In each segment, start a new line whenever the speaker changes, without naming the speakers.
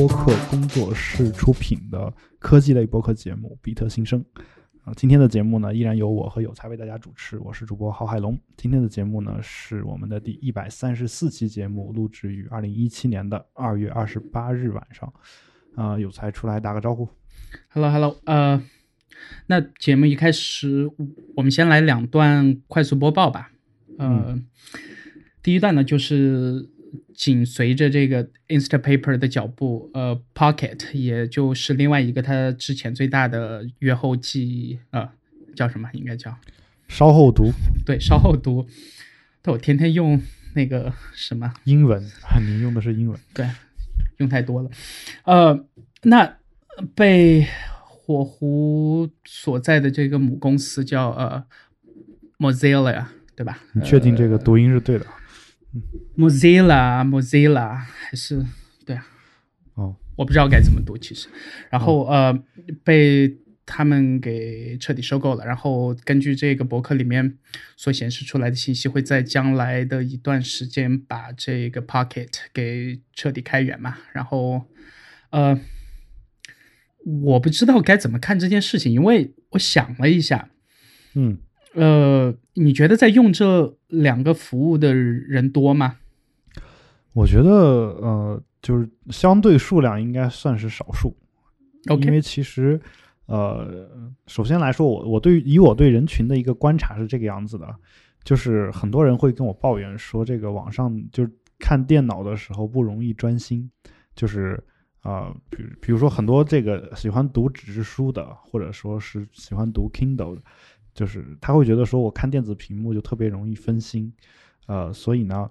播客工作室出品的科技类播客节目《比特新生》啊，今天的节目呢，依然由我和有才为大家主持，我是主播郝海龙。今天的节目呢，是我们的第一百三十四期节目，录制于二零一七年的二月二十八日晚上。啊，有才出来打个招呼。
Hello，Hello，呃，那节目一开始，我们先来两段快速播报吧。呃，第一段呢，就是紧随着这个 Instapaper 的脚步，呃，Pocket，也就是另外一个它之前最大的阅后记，呃，叫什么？应该叫
稍后读
对，稍后读。但我天天用那个什么
英文啊，你用的是英文。
对，用太多了。呃，那被火狐所在的这个母公司叫呃 Mozilla，对吧？
你确定这个读音是对的？
呃、Mozilla Mozilla 还是对啊？
哦，
我不知道该怎么读，其实。然后、哦、呃，被他们给彻底收购了。然后根据这个博客里面所显示出来的信息，会在将来的一段时间把这个 Pocket 给彻底开源嘛。然后呃。我不知道该怎么看这件事情，因为我想了一下，
嗯，
呃，你觉得在用这两个服务的人多吗？
我觉得，呃，就是相对数量应该算是少数
OK，
因为其实，呃，首先来说，我我对以我对人群的一个观察是这个样子的，就是很多人会跟我抱怨说，这个网上就是看电脑的时候不容易专心，就是。啊，比比如说很多这个喜欢读纸质书的，或者说是喜欢读 Kindle 的，就是他会觉得说我看电子屏幕就特别容易分心，呃，所以呢，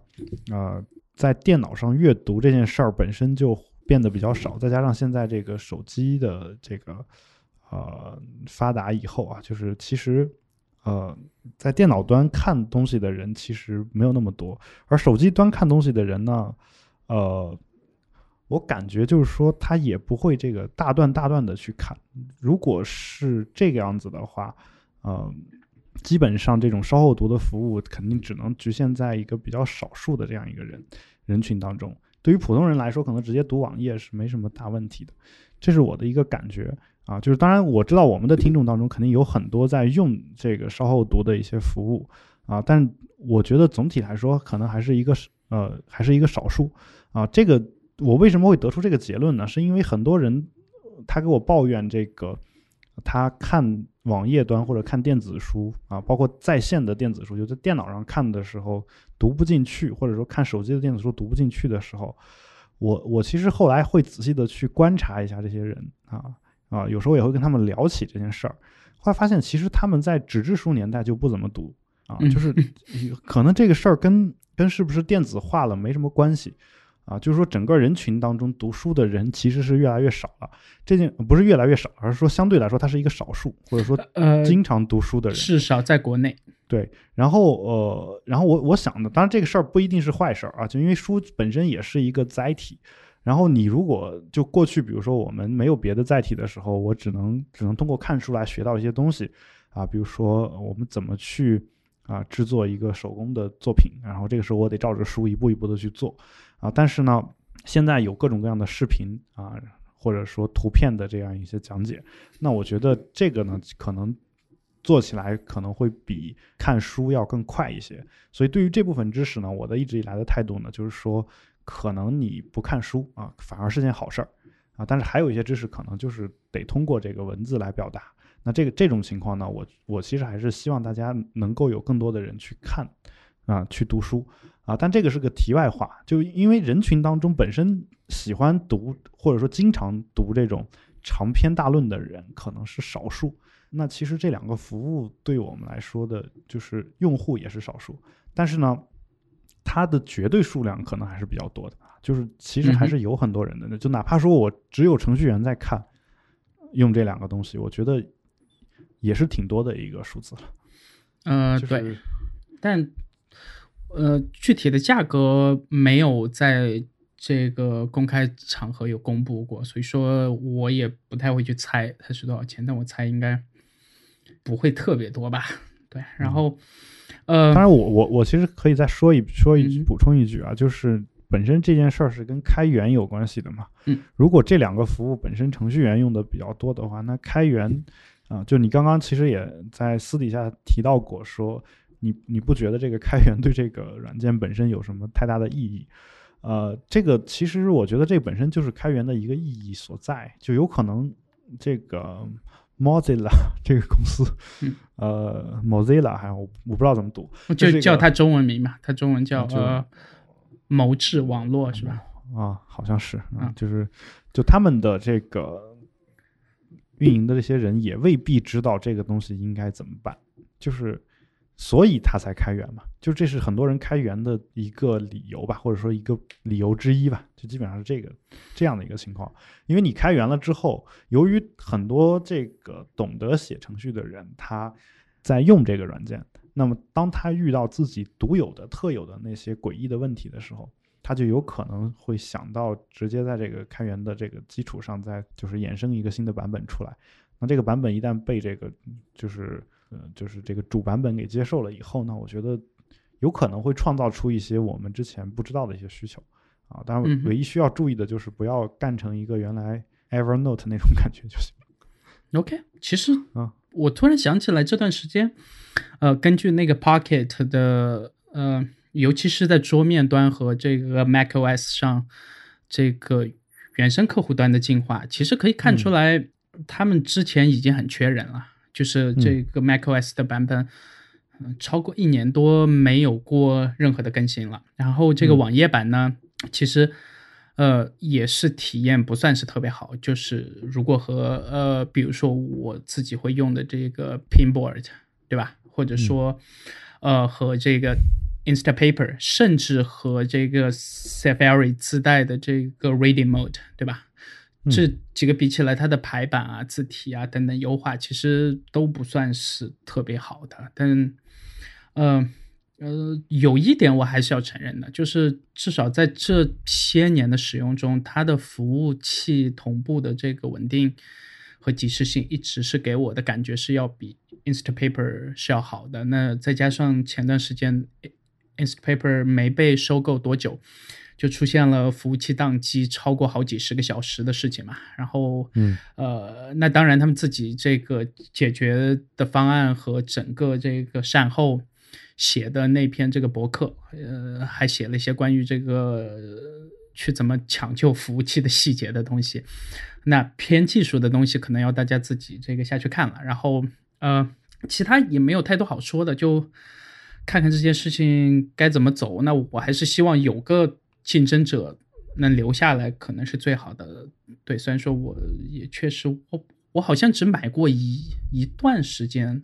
呃，在电脑上阅读这件事儿本身就变得比较少，再加上现在这个手机的这个呃发达以后啊，就是其实呃在电脑端看东西的人其实没有那么多，而手机端看东西的人呢，呃。我感觉就是说，他也不会这个大段大段的去看。如果是这个样子的话，呃，基本上这种稍后读的服务肯定只能局限在一个比较少数的这样一个人人群当中。对于普通人来说，可能直接读网页是没什么大问题的。这是我的一个感觉啊。就是当然我知道我们的听众当中肯定有很多在用这个稍后读的一些服务啊，但我觉得总体来说，可能还是一个呃，还是一个少数啊。这个。我为什么会得出这个结论呢？是因为很多人他给我抱怨这个，他看网页端或者看电子书啊，包括在线的电子书，就在电脑上看的时候读不进去，或者说看手机的电子书读不进去的时候，我我其实后来会仔细的去观察一下这些人啊啊，有时候也会跟他们聊起这件事儿，后来发现其实他们在纸质书年代就不怎么读啊，就是可能这个事儿跟跟是不是电子化了没什么关系。啊，就是说，整个人群当中读书的人其实是越来越少了。这件不是越来越少，而是说相对来说，它是一个少数，或者说
呃，
经常读书的人，
至少在国内。
对，然后呃，然后我我想的，当然这个事儿不一定是坏事儿啊，就因为书本身也是一个载体。然后你如果就过去，比如说我们没有别的载体的时候，我只能只能通过看书来学到一些东西啊，比如说我们怎么去啊制作一个手工的作品，然后这个时候我得照着书一步一步的去做。啊，但是呢，现在有各种各样的视频啊，或者说图片的这样一些讲解，那我觉得这个呢，可能做起来可能会比看书要更快一些。所以对于这部分知识呢，我的一直以来的态度呢，就是说，可能你不看书啊，反而是件好事儿啊。但是还有一些知识可能就是得通过这个文字来表达。那这个这种情况呢，我我其实还是希望大家能够有更多的人去看啊，去读书。啊，但这个是个题外话，就因为人群当中本身喜欢读或者说经常读这种长篇大论的人可能是少数，那其实这两个服务对我们来说的就是用户也是少数，但是呢，它的绝对数量可能还是比较多的，就是其实还是有很多人的，
嗯、
就哪怕说我只有程序员在看用这两个东西，我觉得也是挺多的一个数字了。
嗯、呃，
就是、
对，但。呃，具体的价格没有在这个公开场合有公布过，所以说我也不太会去猜它是多少钱，但我猜应该不会特别多吧。对，然后，呃，
当然我我我其实可以再说一说一
嗯
补充一句啊，就是本身这件事儿是跟开源有关系的嘛。
嗯，
如果这两个服务本身程序员用的比较多的话，那开源啊，就你刚刚其实也在私底下提到过，说你你不觉得这个开源对这个软件本身有什么太大的意义？呃，这个其实我觉得这本身就是开源的一个意义所在，就有可能这个 Mozilla 这个公司，
嗯
呃，Mozilla 还我我不知道怎么读，
就叫它中文名嘛，它中文叫
就
呃谋智网络是吧？
啊，好像是，啊
嗯，
就是就他们的这个运营的这些人也未必知道这个东西应该怎么办，就是所以他才开源嘛，就这是很多人开源的一个理由吧，或者说一个理由之一吧，就基本上是这个这样的一个情况。因为你开源了之后，由于很多这个懂得写程序的人他在用这个软件，那么当他遇到自己独有的、特有的那些诡异的问题的时候，他就有可能会想到直接在这个开源的这个基础上，再就是衍生一个新的版本出来。那这个版本一旦被这个就是呃就是这个主版本给接受了以后呢，我觉得有可能会创造出一些我们之前不知道的一些需求啊。当然，唯一需要注意的就是不要干成一个原来 Evernote 那种感觉就行。
OK，其实
啊
我突然想起来，这段时间，呃，根据那个 Pocket 的呃，尤其是在桌面端和这个 macOS 上这个原生客户端的进化，其实可以看出来，他们之前已经很缺人了。就是这个 macOS 的版本，嗯、超过一年多没有过任何的更新了。然后这个
嗯
网页版呢，其实。呃，也是体验不算是特别好，就是如果和呃，比如说我自己会用的这个 Pinboard，对吧？或者说，呃，和这个 Instapaper，甚至和这个 Safari 自带的这个 Reading Mode，对吧？这几个比起来，它的排版啊、字体啊等等优化，其实都不算是特别好的。但，呃呃，有一点我还是要承认的，就是至少在这些年的使用中，它的服务器同步的这个稳定和及时性，一直是给我的感觉是要比 Instapaper 是要好的。那再加上前段时间 Instapaper 没被收购多久，就出现了服务器宕机超过好几十个小时的事情嘛。然后，
嗯，
呃，那当然他们自己这个解决的方案和整个这个善后写的那篇这个博客，呃，还写了一些关于这个呃去怎么抢救服务器的细节的东西。那偏技术的东西可能要大家自己这个下去看了。然后，呃，其他也没有太多好说的，就看看这件事情该怎么走。那我还是希望有个竞争者能留下来，可能是最好的。对，虽然说我也确实，我我好像只买过一一段时间，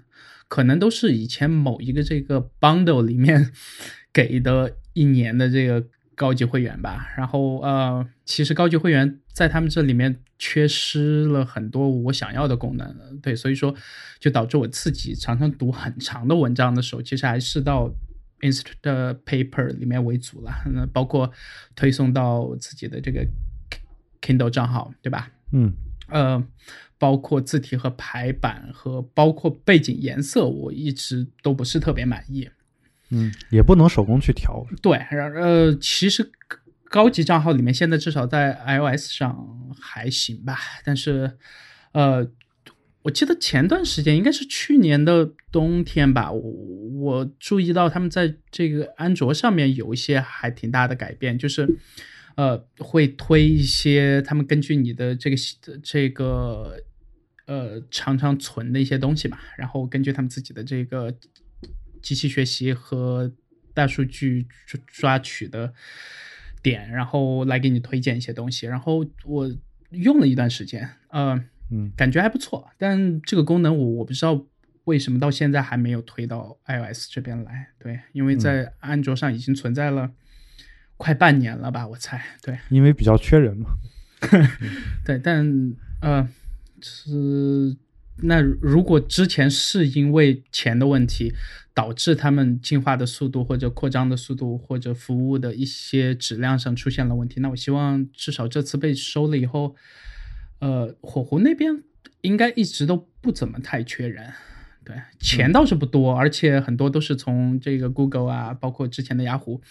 可能都是以前某一个这个 bundle 里面 给的一年的这个高级会员吧。然后呃，其实高级会员在他们这里面缺失了很多我想要的功能，对，所以说就导致我自己常常读很长的文章的时候，其实还是到 Instapaper 里面为主了，那包括推送到自己的这个 Kindle 账号，对吧？
嗯
呃，包括字体和排版和包括背景颜色，我一直都不是特别满意。
嗯，也不能手工去调。
对，然呃，其实高级账号里面现在至少在 iOS 上还行吧，但是呃，我记得前段时间应该是去年的冬天吧，我我注意到他们在这个安卓上面有一些还挺大的改变，就是呃会推一些他们根据你的这个这个呃常常存的一些东西嘛，然后根据他们自己的这个机器学习和大数据抓取的点，然后来给你推荐一些东西。然后我用了一段时间，呃，
嗯
感觉还不错。但这个功能我我不知道为什么到现在还没有推到 iOS 这边来。对，因为在安卓上已经存在了快半年了吧，我猜。对，
因为比较缺人嘛。
对，但呃，是那如果之前是因为钱的问题导致他们进化的速度或者扩张的速度或者服务的一些质量上出现了问题，那我希望至少这次被收了以后，呃，火狐那边应该一直都不怎么太缺人。对，钱倒是不多，而且很多都是从这个 Google 啊，包括之前的雅虎，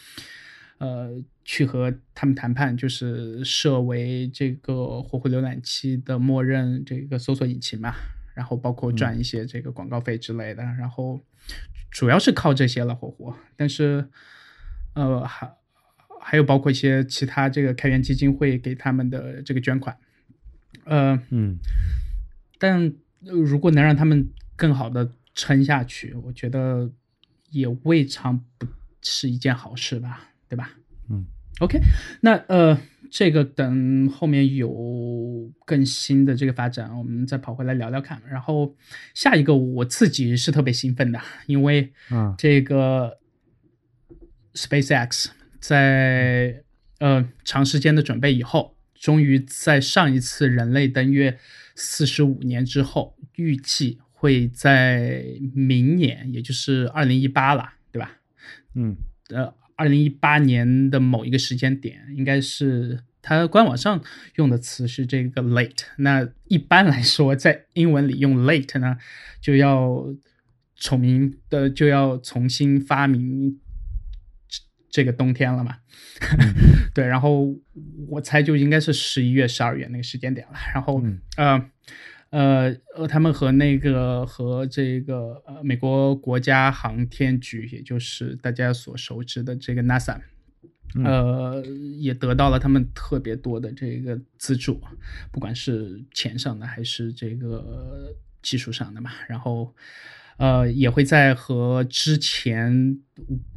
呃，去和他们谈判，就是设为这个火狐浏览器的默认这个搜索引擎嘛，然后包括赚一些这个广告费之类的，然后主要是靠这些了火狐，但是呃还还有包括一些其他这个开源基金会给他们的这个捐款，呃
嗯
但如果能让他们更好的撑下去，我觉得也未尝不是一件好事吧，对吧？
嗯
，OK，那呃，这个等后面有更新的这个发展，我们再跑回来聊聊看。然后下一个我自己是特别兴奋的，因为
啊
这个 SpaceX 在呃长时间的准备以后，终于在上一次人类登月四十五年之后，预计会在明年，也就是二零一八了，对吧？
嗯
呃，二零一八年的某一个时间点，应该是它官网上用的词是这个 late。那一般来说，在英文里用 late 呢，就要重名的就要重新发明这这个冬天了嘛。对，然后我猜就应该是十一月、十二月那个时间点了。然后，
嗯
呃。呃呃，他们和那个和这个呃美国国家航天局，也就是大家所熟知的这个 NASA，
嗯
呃，也得到了他们特别多的这个资助，不管是钱上的还是这个技术上的嘛。然后，呃，也会在和之前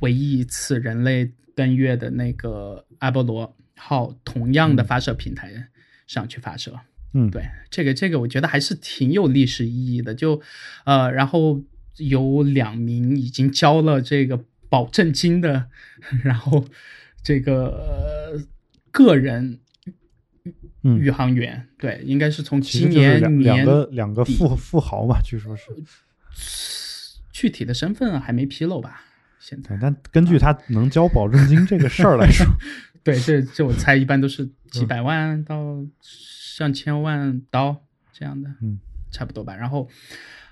唯一一次人类登月的那个阿波罗号同样的发射平台上去发射。
嗯，
对，这个这个我觉得还是挺有历史意义的。就，呃，然后有两名已经交了这个保证金的，然后这个、呃、个人
嗯
宇航员，对，应该是从今年年
两个两个富富豪嘛，据说是。
具体的身份还没披露吧？现在，
但根据他能交保证金这个事儿来说，
对，这这我猜一般都是几
嗯
百万到上千万刀这样的，
嗯，
差不多吧。然后，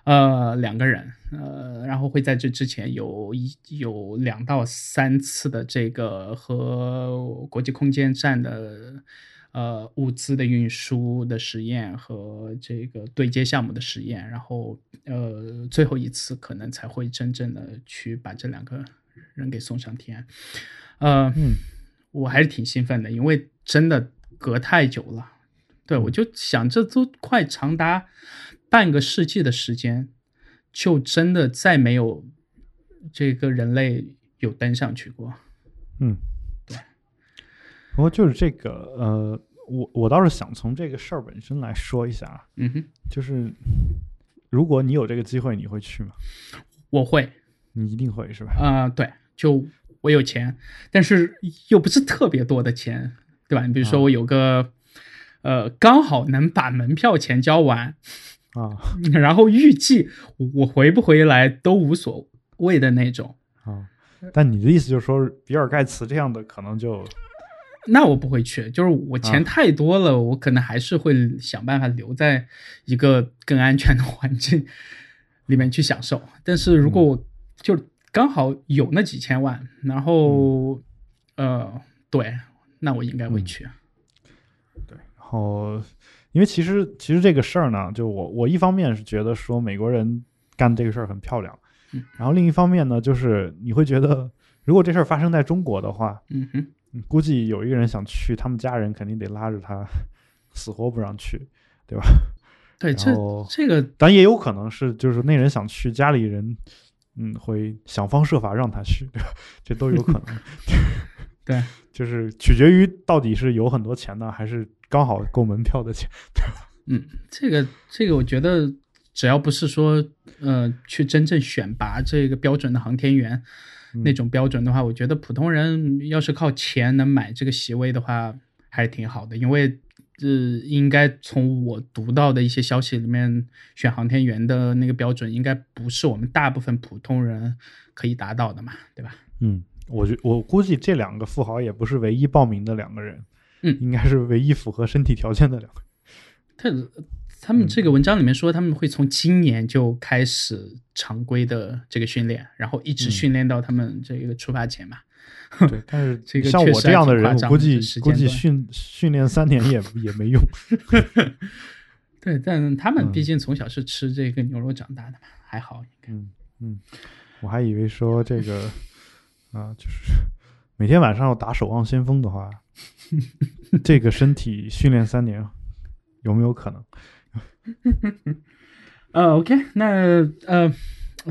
呃，两个人，呃，然后会在这之前有一有两到三次的这个和国际空间站的呃物资的运输的实验和这个对接项目的实验，然后呃最后一次可能才会真正的去把这两个人给送上天，呃，
嗯
我还是挺兴奋的，因为真的隔太久了。对，我就想，这都快长达半个世纪的时间，就真的再没有这个人类有登上去过。
嗯，
对。
不过就是这个，呃，我我倒是想从这个事儿本身来说一下啊，
嗯哼，
就是如果你有这个机会，你会去吗？
我会，
你一定会是吧？
啊，对，就我有钱，但是又不是特别多的钱，对吧？你比如说
啊
我有个，呃，刚好能把门票钱交完，
啊
然后预计我回不回来都无所谓的那种。
啊！但你的意思就是说，比尔盖茨这样的可能就
那我不会去，就是我钱
啊。
太多了，我可能还是会想办法留在一个更安全的 环境里面去享受。但是如果我就刚好有那几千万，然后、呃，对，那我应该会去。
对，然后因为其实其实这个事儿呢，就我我一方面是觉得说美国人干这个事儿很漂亮
嗯，
然后另一方面呢，就是你会觉得如果这事儿发生在中国的话，
嗯哼，
嗯估计有一个人想去，他们家人肯定得拉着他，死活不让去，对吧？
对，这这个
但也有可能是就是那人想去，家里人嗯会想方设法让他去，对吧？这都有可能。
对，
就是取决于到底是有很多钱呢，还是刚好够门票的钱。
对吧嗯，这个这个，我觉得只要不是说呃去真正选拔这个标准的航天员、
嗯
那种标准的话，我觉得普通人要是靠钱能买这个席位的话，还是挺好的。因为呃，应该从我读到的一些消息里面，选航天员的那个标准，应该不是我们大部分普通人可以达到的嘛，对吧？
嗯，我觉我估计这两个富豪也不是唯一报名的两个人，
嗯
应该是唯一符合身体条件的两个人。
他他们这个文章里面说，他们会从今年就开始常规的这个训练，然后一直
嗯
训练到他们这个出发前嘛。
对，但是
这个
像我这样的人，我估计估计训训练三年也也没用。
对，但他们
嗯
毕竟从小是吃这个牛肉长大的嘛，还好应该。
嗯嗯，我还以为说这个 啊、就是每天晚上要打守望先锋的话，这个身体训练三年有没有可能？
呃，OK，那呃，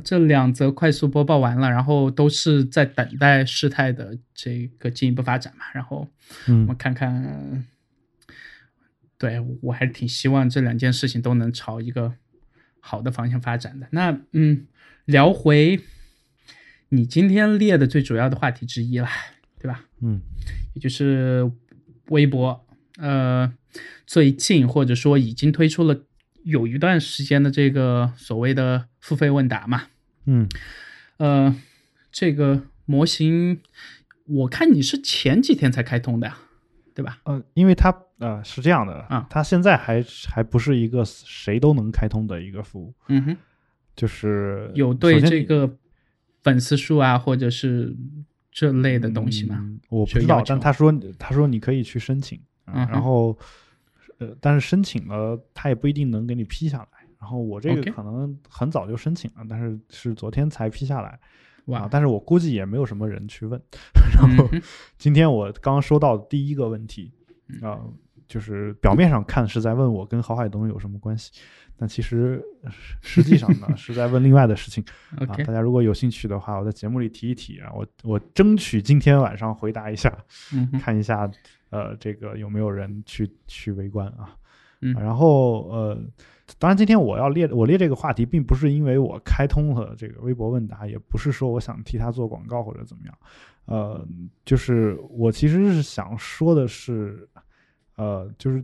这两则快速播报完了，然后都是在等待事态的这个进一步发展嘛，然后我看看，对我还是挺希望这两件事情都能朝一个好的方向发展的。那嗯，聊回你今天列的最主要的话题之一啦，对吧？
嗯
也就是微博，呃，最近或者说已经推出了有一段时间的这个所谓的付费问答嘛，
嗯。
呃，这个模型，我看你是前几天才开通的呀，对吧？
呃，因为它呃是这样的
啊。
它现在还还不是一个谁都能开通的一个服务，
嗯哼，
就是
有对这个粉丝数啊，或者是这类的东西吗？
嗯我不知道但他说他说你可以去申请，啊
嗯
然后呃，但是申请了他也不一定能给你批下来。然后我这个可能很早就申请了，但是是昨天才批下来啊
哇，，
但是我估计也没有什么人去问。然后今天我刚收到第一个问题
嗯
啊、就是表面上看是在问我跟郝海东有什么关系，但其实实际上呢是在问另外的事情。啊大家如果有兴趣的话，我在节目里提一提啊，我我争取今天晚上回答一下，
嗯，
看一下呃这个有没有人去去围观啊。
嗯
啊然后呃，当然今天我要列我列这个话题，并不是因为我开通了这个微博问答，也不是说我想替他做广告或者怎么样，呃，就是我其实是想说的是，呃，就是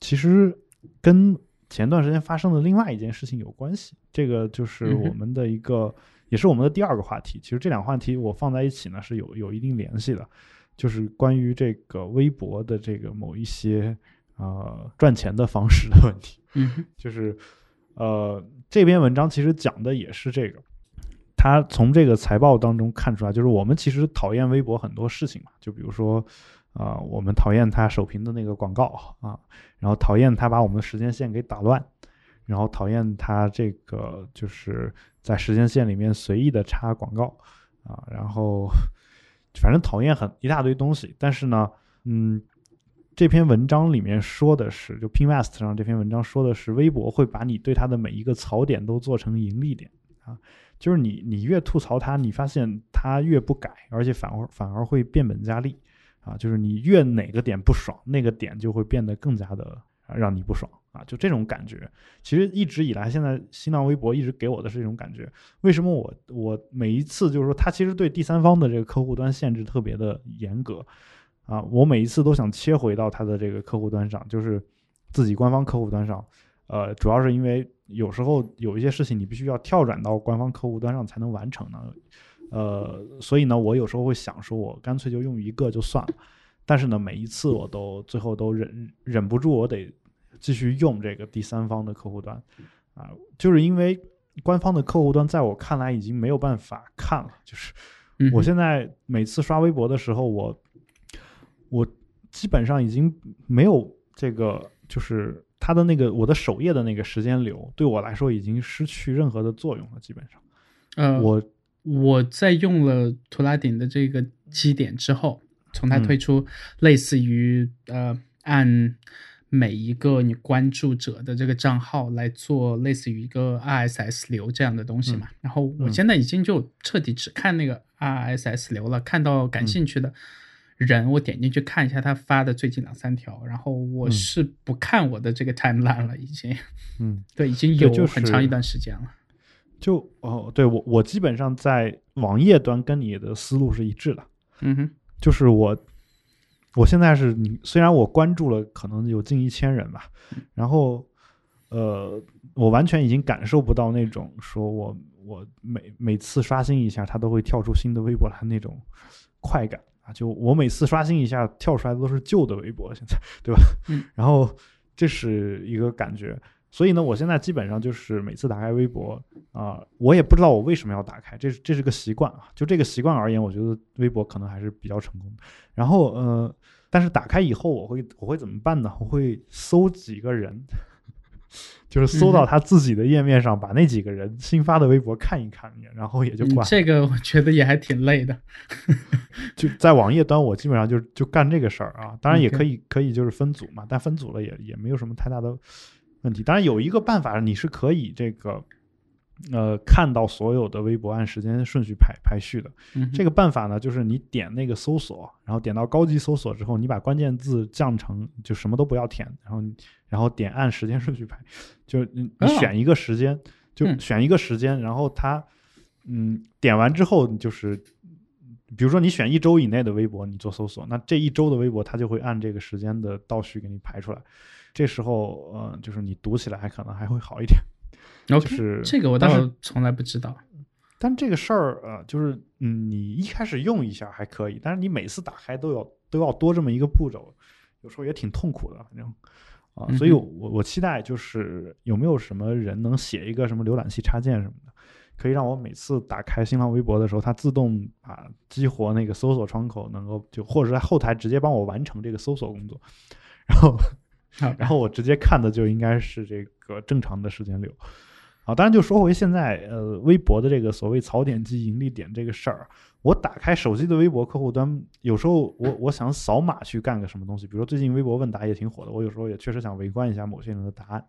其实跟前段时间发生的另外一件事情有关系。这个就是我们的一个，也是我们的第二个话题。其实这两个话题我放在一起呢是有有一定联系的，就是关于这个微博的这个某一些呃赚钱的方式的问题。
嗯，
就是呃这篇文章其实讲的也是这个。他从这个财报当中看出来，就是我们其实讨厌微博很多事情嘛，就比如说，啊、我们讨厌它首屏的那个广告啊，然后讨厌它把我们的时间线给打乱，然后讨厌它这个就是在时间线里面随意的插广告啊，然后反正讨厌很一大堆东西。但是呢，嗯，这篇文章里面说的是，就 Pinvest 上这篇文章说的是，微博会把你对它的每一个槽点都做成盈利点啊，就是你你越吐槽它，你发现它越不改，而且反而反而会变本加厉啊，就是你越哪个点不爽，那个点就会变得更加的让你不爽啊，就这种感觉。其实一直以来，现在新浪微博一直给我的是这种感觉。为什么我我每一次就是说，它其实对第三方的这个客户端限制特别的严格啊，我每一次都想切回到它的这个客户端上，就是自己官方客户端上。呃，主要是因为有时候有一些事情你必须要跳转到官方客户端上才能完成呢。呃，所以呢，我有时候会想说，我干脆就用一个就算了。但是呢，每一次我都最后都忍忍不住，我得继续用这个第三方的客户端啊，就是因为官方的客户端在我看来已经没有办法看了。就是我现在每次刷微博的时候，我我基本上已经没有这个，就是它的那个我的首页的那个时间流，对我来说已经失去任何的作用了。基本上，
呃，
我
我在用了图拉顶的这个基点之后，从它
嗯
推出类似于、呃按每一个你关注者的这个账号来做类似于一个 RSS 流这样的东西嘛，然后我
嗯。
现在已经就彻底只看那个 RSS 流了，看到感
嗯。
兴趣的人，我点进去看一下他发的最近两三条，然后我
嗯。
是不看我的这个 timeline 了，已经
嗯，
对，已经有很长一段时间了。
就哦，对我我基本上在网页端跟你的思路是一致的，
嗯哼，
就是我我现在是你虽然我关注了可能有近一千人吧，然后呃，我完全已经感受不到那种说我我每每次刷新一下它都会跳出新的微博来那种快感啊，就我每次刷新一下跳出来的都是旧的微博，现在对吧？
嗯，
然后这是一个感觉。所以呢，我现在基本上就是每次打开微博啊、我也不知道我为什么要打开，这是这是个习惯啊。就这个习惯而言，我觉得微博可能还是比较成功的。然后呃，但是打开以后，我会我会怎么办呢？我会搜几个人，就是搜到
嗯
他自己的页面上，把那几个人新发的微博看一看，然后也就
嗯
挂。
这个我觉得也还挺累的。
就在网页端，我基本上就就干这个事儿啊。当然也可以可以就是分组嘛，但分组了也也没有什么太大的问题。当然有一个办法，你是可以这个呃看到所有的微博按时间顺序排排序的。
嗯
这个办法呢，就是你点那个搜索，然后点到高级搜索之后，你把关键字降成就什么都不要填，然后然后点按时间顺序排，就你你
哦
选一个时间，就
嗯
选一个时间，然后它嗯点完之后就是。比如说你选一周以内的微博，你做搜索，那这一周的微博它就会按这个时间的倒序给你排出来。这时候，呃，就是你读起来还可能还会好一点。就是
这个我
倒是
倒从来不知道。
但这个事儿，呃，就是嗯，你一开始用一下还可以，但是你每次打开都要都要多这么一个步骤，有时候也挺痛苦的，反正啊，所以我我期待就是有没有什么人能写一个什么浏览器插件什么的，可以让我每次打开新浪微博的时候，它自动把激活那个搜索窗口，能够就或者在后台直接帮我完成这个搜索工作，然后，然后我直接看的就应该是这个正常的时间流。啊，当然就说回现在呃微博的这个所谓槽点及盈利点这个事儿，我打开手机的微博客户端，有时候我我想扫码去干个什么东西，比如说最近微博问答也挺火的，我有时候也确实想围观一下某些人的答案，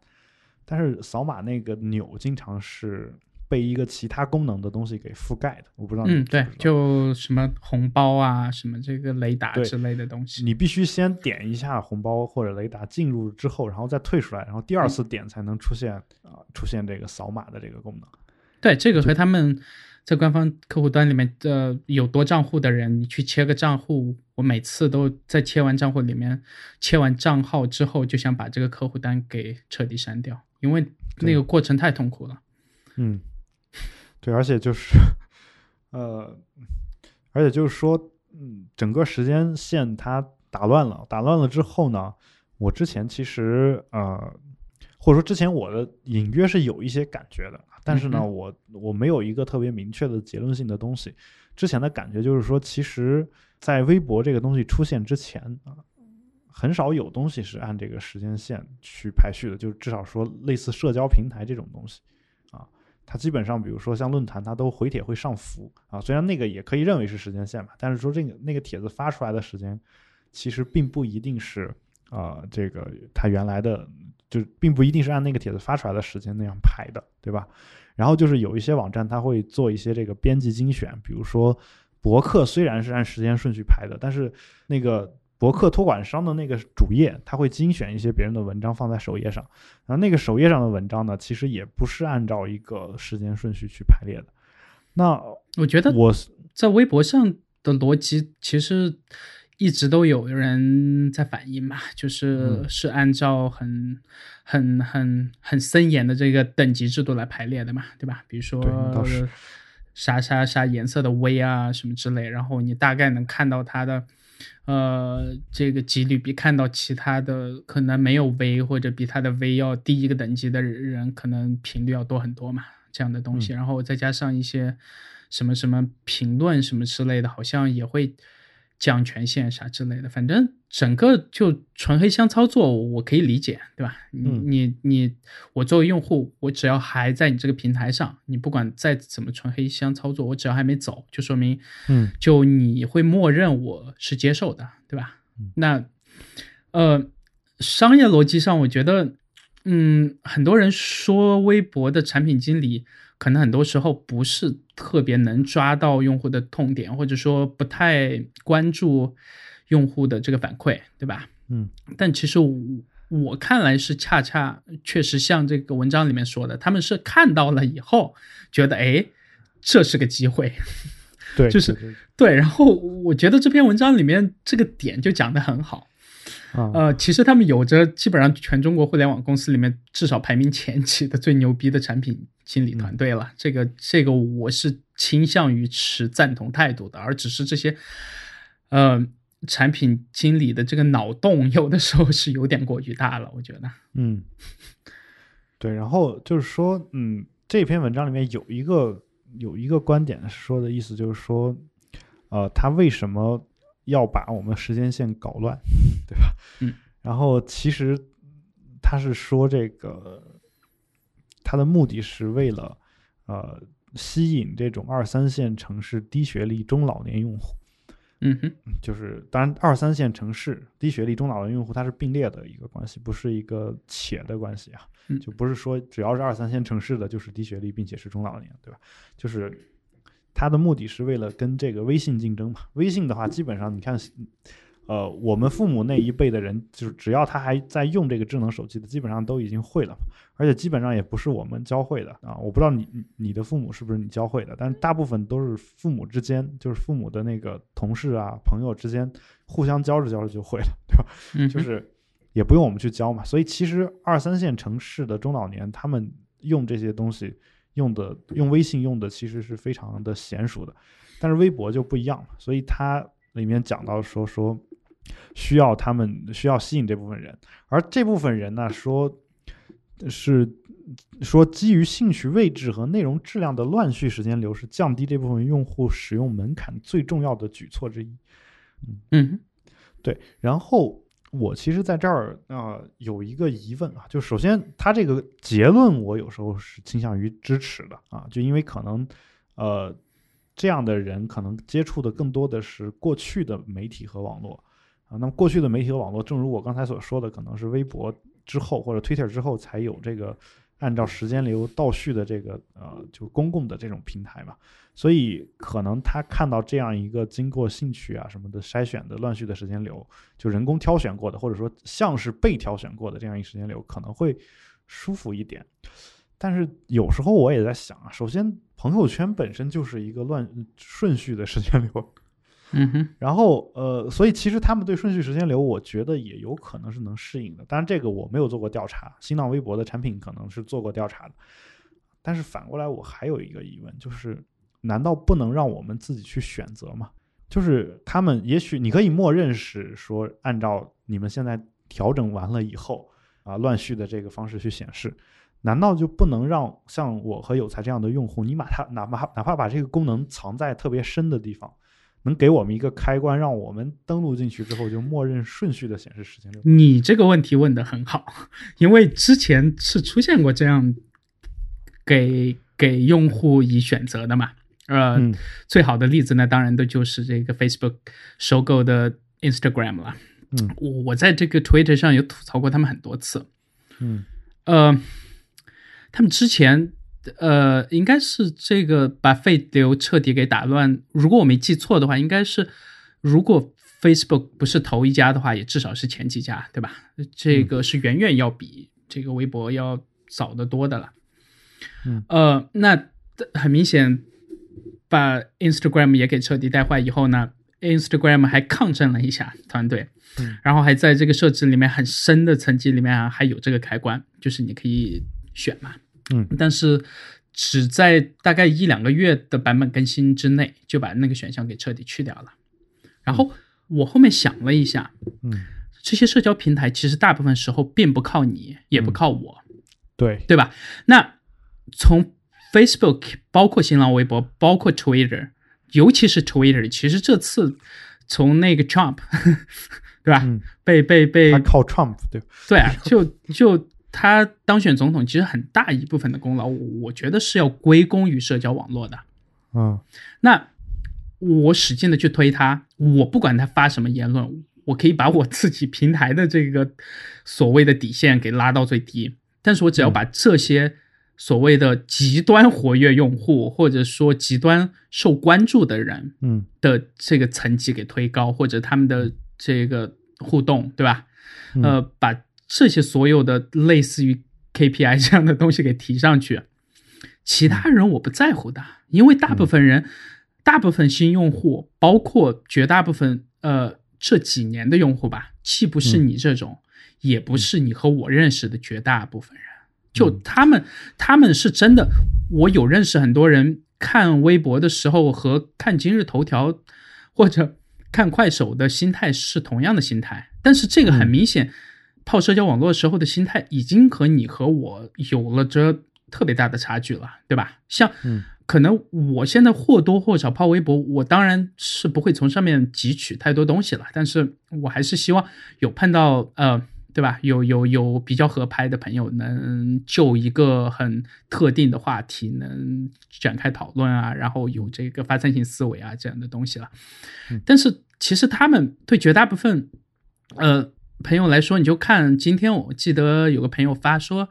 但是扫码那个钮经常是被一个其他功能的东西给覆盖的，我不知道你
嗯，对
知不知，道
就什么红包啊，什么这个雷达之类的东西。
你必须先点一下红包或者雷达进入之后，然后再退出来，然后第二次点才能出现啊、出现这个扫码的这个功能。
对，这个和他们在官方客户端里面的有多账户的人，你去切个账户，我每次都在切完账户里面，切完账号之后，就想把这个客户端给彻底删掉，因为那个过程太痛苦了。
嗯，对，而且就是，呃，而且就是说，嗯，整个时间线它打乱了，打乱了之后呢，我之前其实呃，或者说之前我的隐约是有一些感觉的，但是呢，
嗯
我我没有一个特别明确的结论性的东西。之前的感觉就是说，其实，在微博这个东西出现之前啊。很少有东西是按这个时间线去排序的，就至少说类似社交平台这种东西，啊，它基本上比如说像论坛，它都回帖会上浮啊，虽然那个也可以认为是时间线吧，但是说这个那个帖子发出来的时间，其实并不一定是啊、这个它原来的就并不一定是按那个帖子发出来的时间那样排的，对吧？然后就是有一些网站它会做一些这个编辑精选，比如说博客虽然是按时间顺序排的，但是那个博客托管商的那个主页，它会精选一些别人的文章放在首页上，然后那个首页上的文章呢，其实也不是按照一个时间顺序去排列的。那
我觉得
我
在微博上的逻辑其实一直都有人在反映嘛，就是
嗯
是按照很很很很森严的这个等级制度来排列的嘛，对吧？比如说啥啥啥颜色的微啊什么之类，然后你大概能看到它的。呃，这个几率比看到其他的可能没有 V 或者比他的 V 要低一个等级的人，可能频率要多很多嘛，这样的东西。然后再加上一些什么什么评论什么之类的，好像也会降权限啥之类的。反正整个就纯黑箱操作，我可以理解，对吧？你
嗯
你你，我作为用户，我只要还在你这个平台上，你不管再怎么纯黑箱操作，我只要还没走，就说明
嗯
就你会默认我是接受的，对吧？
嗯
那呃，商业逻辑上，我觉得，嗯，很多人说微博的产品经理可能很多时候不是特别能抓到用户的痛点，或者说不太关注用户的这个反馈，对吧？
嗯
但其实我我看来是恰恰确实像这个文章里面说的，他们是看到了以后觉得，哎，这是个机会，
对，
就是
对。
然后我觉得这篇文章里面这个点就讲得很好。
啊
呃，其实他们有着基本上全中国互联网公司里面至少排名前几的最牛逼的产品经理团队了。这个这个我是倾向于持赞同态度的，而只是这些呃产品经理的这个脑洞有的时候是有点过于大了，我觉得。
嗯，对，然后就是说，嗯，这篇文章里面有一个有一个观点说的意思就是说，呃，他为什么要把我们时间线搞乱，对吧？
嗯。
然后其实他是说这个，他的目的是为了呃吸引这种二三线城市低学历中老年用户。
嗯哼，
就是当然二三线城市低学历中老年用户它是并列的一个关系，不是一个且的关系啊。
嗯
就不是说只要是二三线城市的，就是低学历，并且是中老年，对吧？就是它的目的是为了跟这个微信竞争嘛。微信的话，基本上你看，呃，我们父母那一辈的人，就是只要他还在用这个智能手机的，基本上都已经会了嘛。而且基本上也不是我们教会的啊。我不知道你你你的父母是不是你教会的，但是大部分都是父母之间，就是父母的那个同事啊、朋友之间互相教着教着就会了，对吧？
嗯，
就是也不用我们去教嘛。所以其实二三线城市的中老年，他们用这些东西用的用微信用的其实是非常的娴熟的，但是微博就不一样了。所以它里面讲到说说需要他们需要吸引这部分人，而这部分人呢说是。说基于兴趣位置和内容质量的乱序时间流是降低这部分用户使用门槛最重要的举措之一。
嗯哼，
对，然后我其实在这儿啊、有一个疑问啊，就首先他这个结论我有时候是倾向于支持的啊，就因为可能呃这样的人可能接触的更多的是过去的媒体和网络啊，那么过去的媒体和网络，正如我刚才所说的，可能是微博之后或者 Twitter 之后才有这个按照时间流倒序的这个呃就公共的这种平台嘛。所以可能他看到这样一个经过兴趣啊什么的筛选的乱序的时间流，就人工挑选过的，或者说像是被挑选过的这样一时间流，可能会舒服一点。但是有时候我也在想啊，首先朋友圈本身就是一个乱顺序的时间流，
嗯哼，
然后呃，所以其实他们对顺序时间流，我觉得也有可能是能适应的。当然这个我没有做过调查，新浪微博的产品可能是做过调查的。但是反过来，我还有一个疑问，就是难道不能让我们自己去选择吗？就是他们也许你可以默认是说，按照你们现在调整完了以后啊，乱序的这个方式去显示，难道就不能让像我和有才这样的用户，你把它哪怕哪怕把这个功能藏在特别深的地方，能给我们一个开关，让我们登录进去之后就默认顺序的显示时间流？
你这个问题问的很好，因为之前是出现过这样给给用户以选择的嘛。呃，
嗯
最好的例子呢，当然的就是这个 Facebook 收购的 Instagram 了。
嗯
我我在这个 Twitter 上有吐槽过他们很多次。
嗯
呃，他们之前呃应该是这个把费流彻底给打乱。如果我没记错的话，应该是如果 Facebook 不是头一家的话，也至少是前几家，对吧？这个是远远要比这个微博要早得多的了。
嗯，
呃，那很明显，把 Instagram 也给彻底带坏以后呢，Instagram 还抗争了一下团队，
嗯
然后还在这个设置里面很深的层级里面啊，还有这个开关，就是你可以选嘛，
嗯，
但是只在大概一两个月的版本更新之内，就把那个选项给彻底去掉了。然后我后面想了一下，
嗯，
这些社交平台其实大部分时候并不靠你，也不靠我，
对，
对吧？那从 Facebook，包括新浪微博，包括 Twitter，尤其是 Twitter，其实这次从那个 Trump，对吧？
嗯
被被被
他靠 Trump 对？
对啊，就就他当选总统，其实很大一部分的功劳，我我觉得是要归功于社交网络的。
嗯
那我使劲的去推他，我不管他发什么言论，我可以把我自己平台的这个所谓的底线给拉到最低。但是我只要把这些所谓的极端活跃用户，或者说极端受关注的人
嗯
的这个层级给推高，或者他们的这个互动，对吧？
嗯
呃，把这些所有的类似于 KPI 这样的东西给提上去，其他人我不在乎的，因为大部分人，大部分新用户，包括绝大部分呃这几年的用户吧，既不是你这种，也不是你和我认识的绝大部分人，就他们他们是真的，我有认识很多人看微博的时候和看今日头条或者看快手的心态是同样的心态，但是这个很明显，泡社交网络时候的心态已经和你和我有了这特别大的差距了，对吧？像
嗯
可能我现在或多或少泡微博，我当然是不会从上面汲取太多东西了，但是我还是希望有碰到呃，对吧？有有有比较合拍的朋友，能就一个很特定的话题能展开讨论啊，然后有这个发散性思维啊这样的东西了。但是其实他们对绝大部分呃朋友来说，你就看今天我记得有个朋友发说，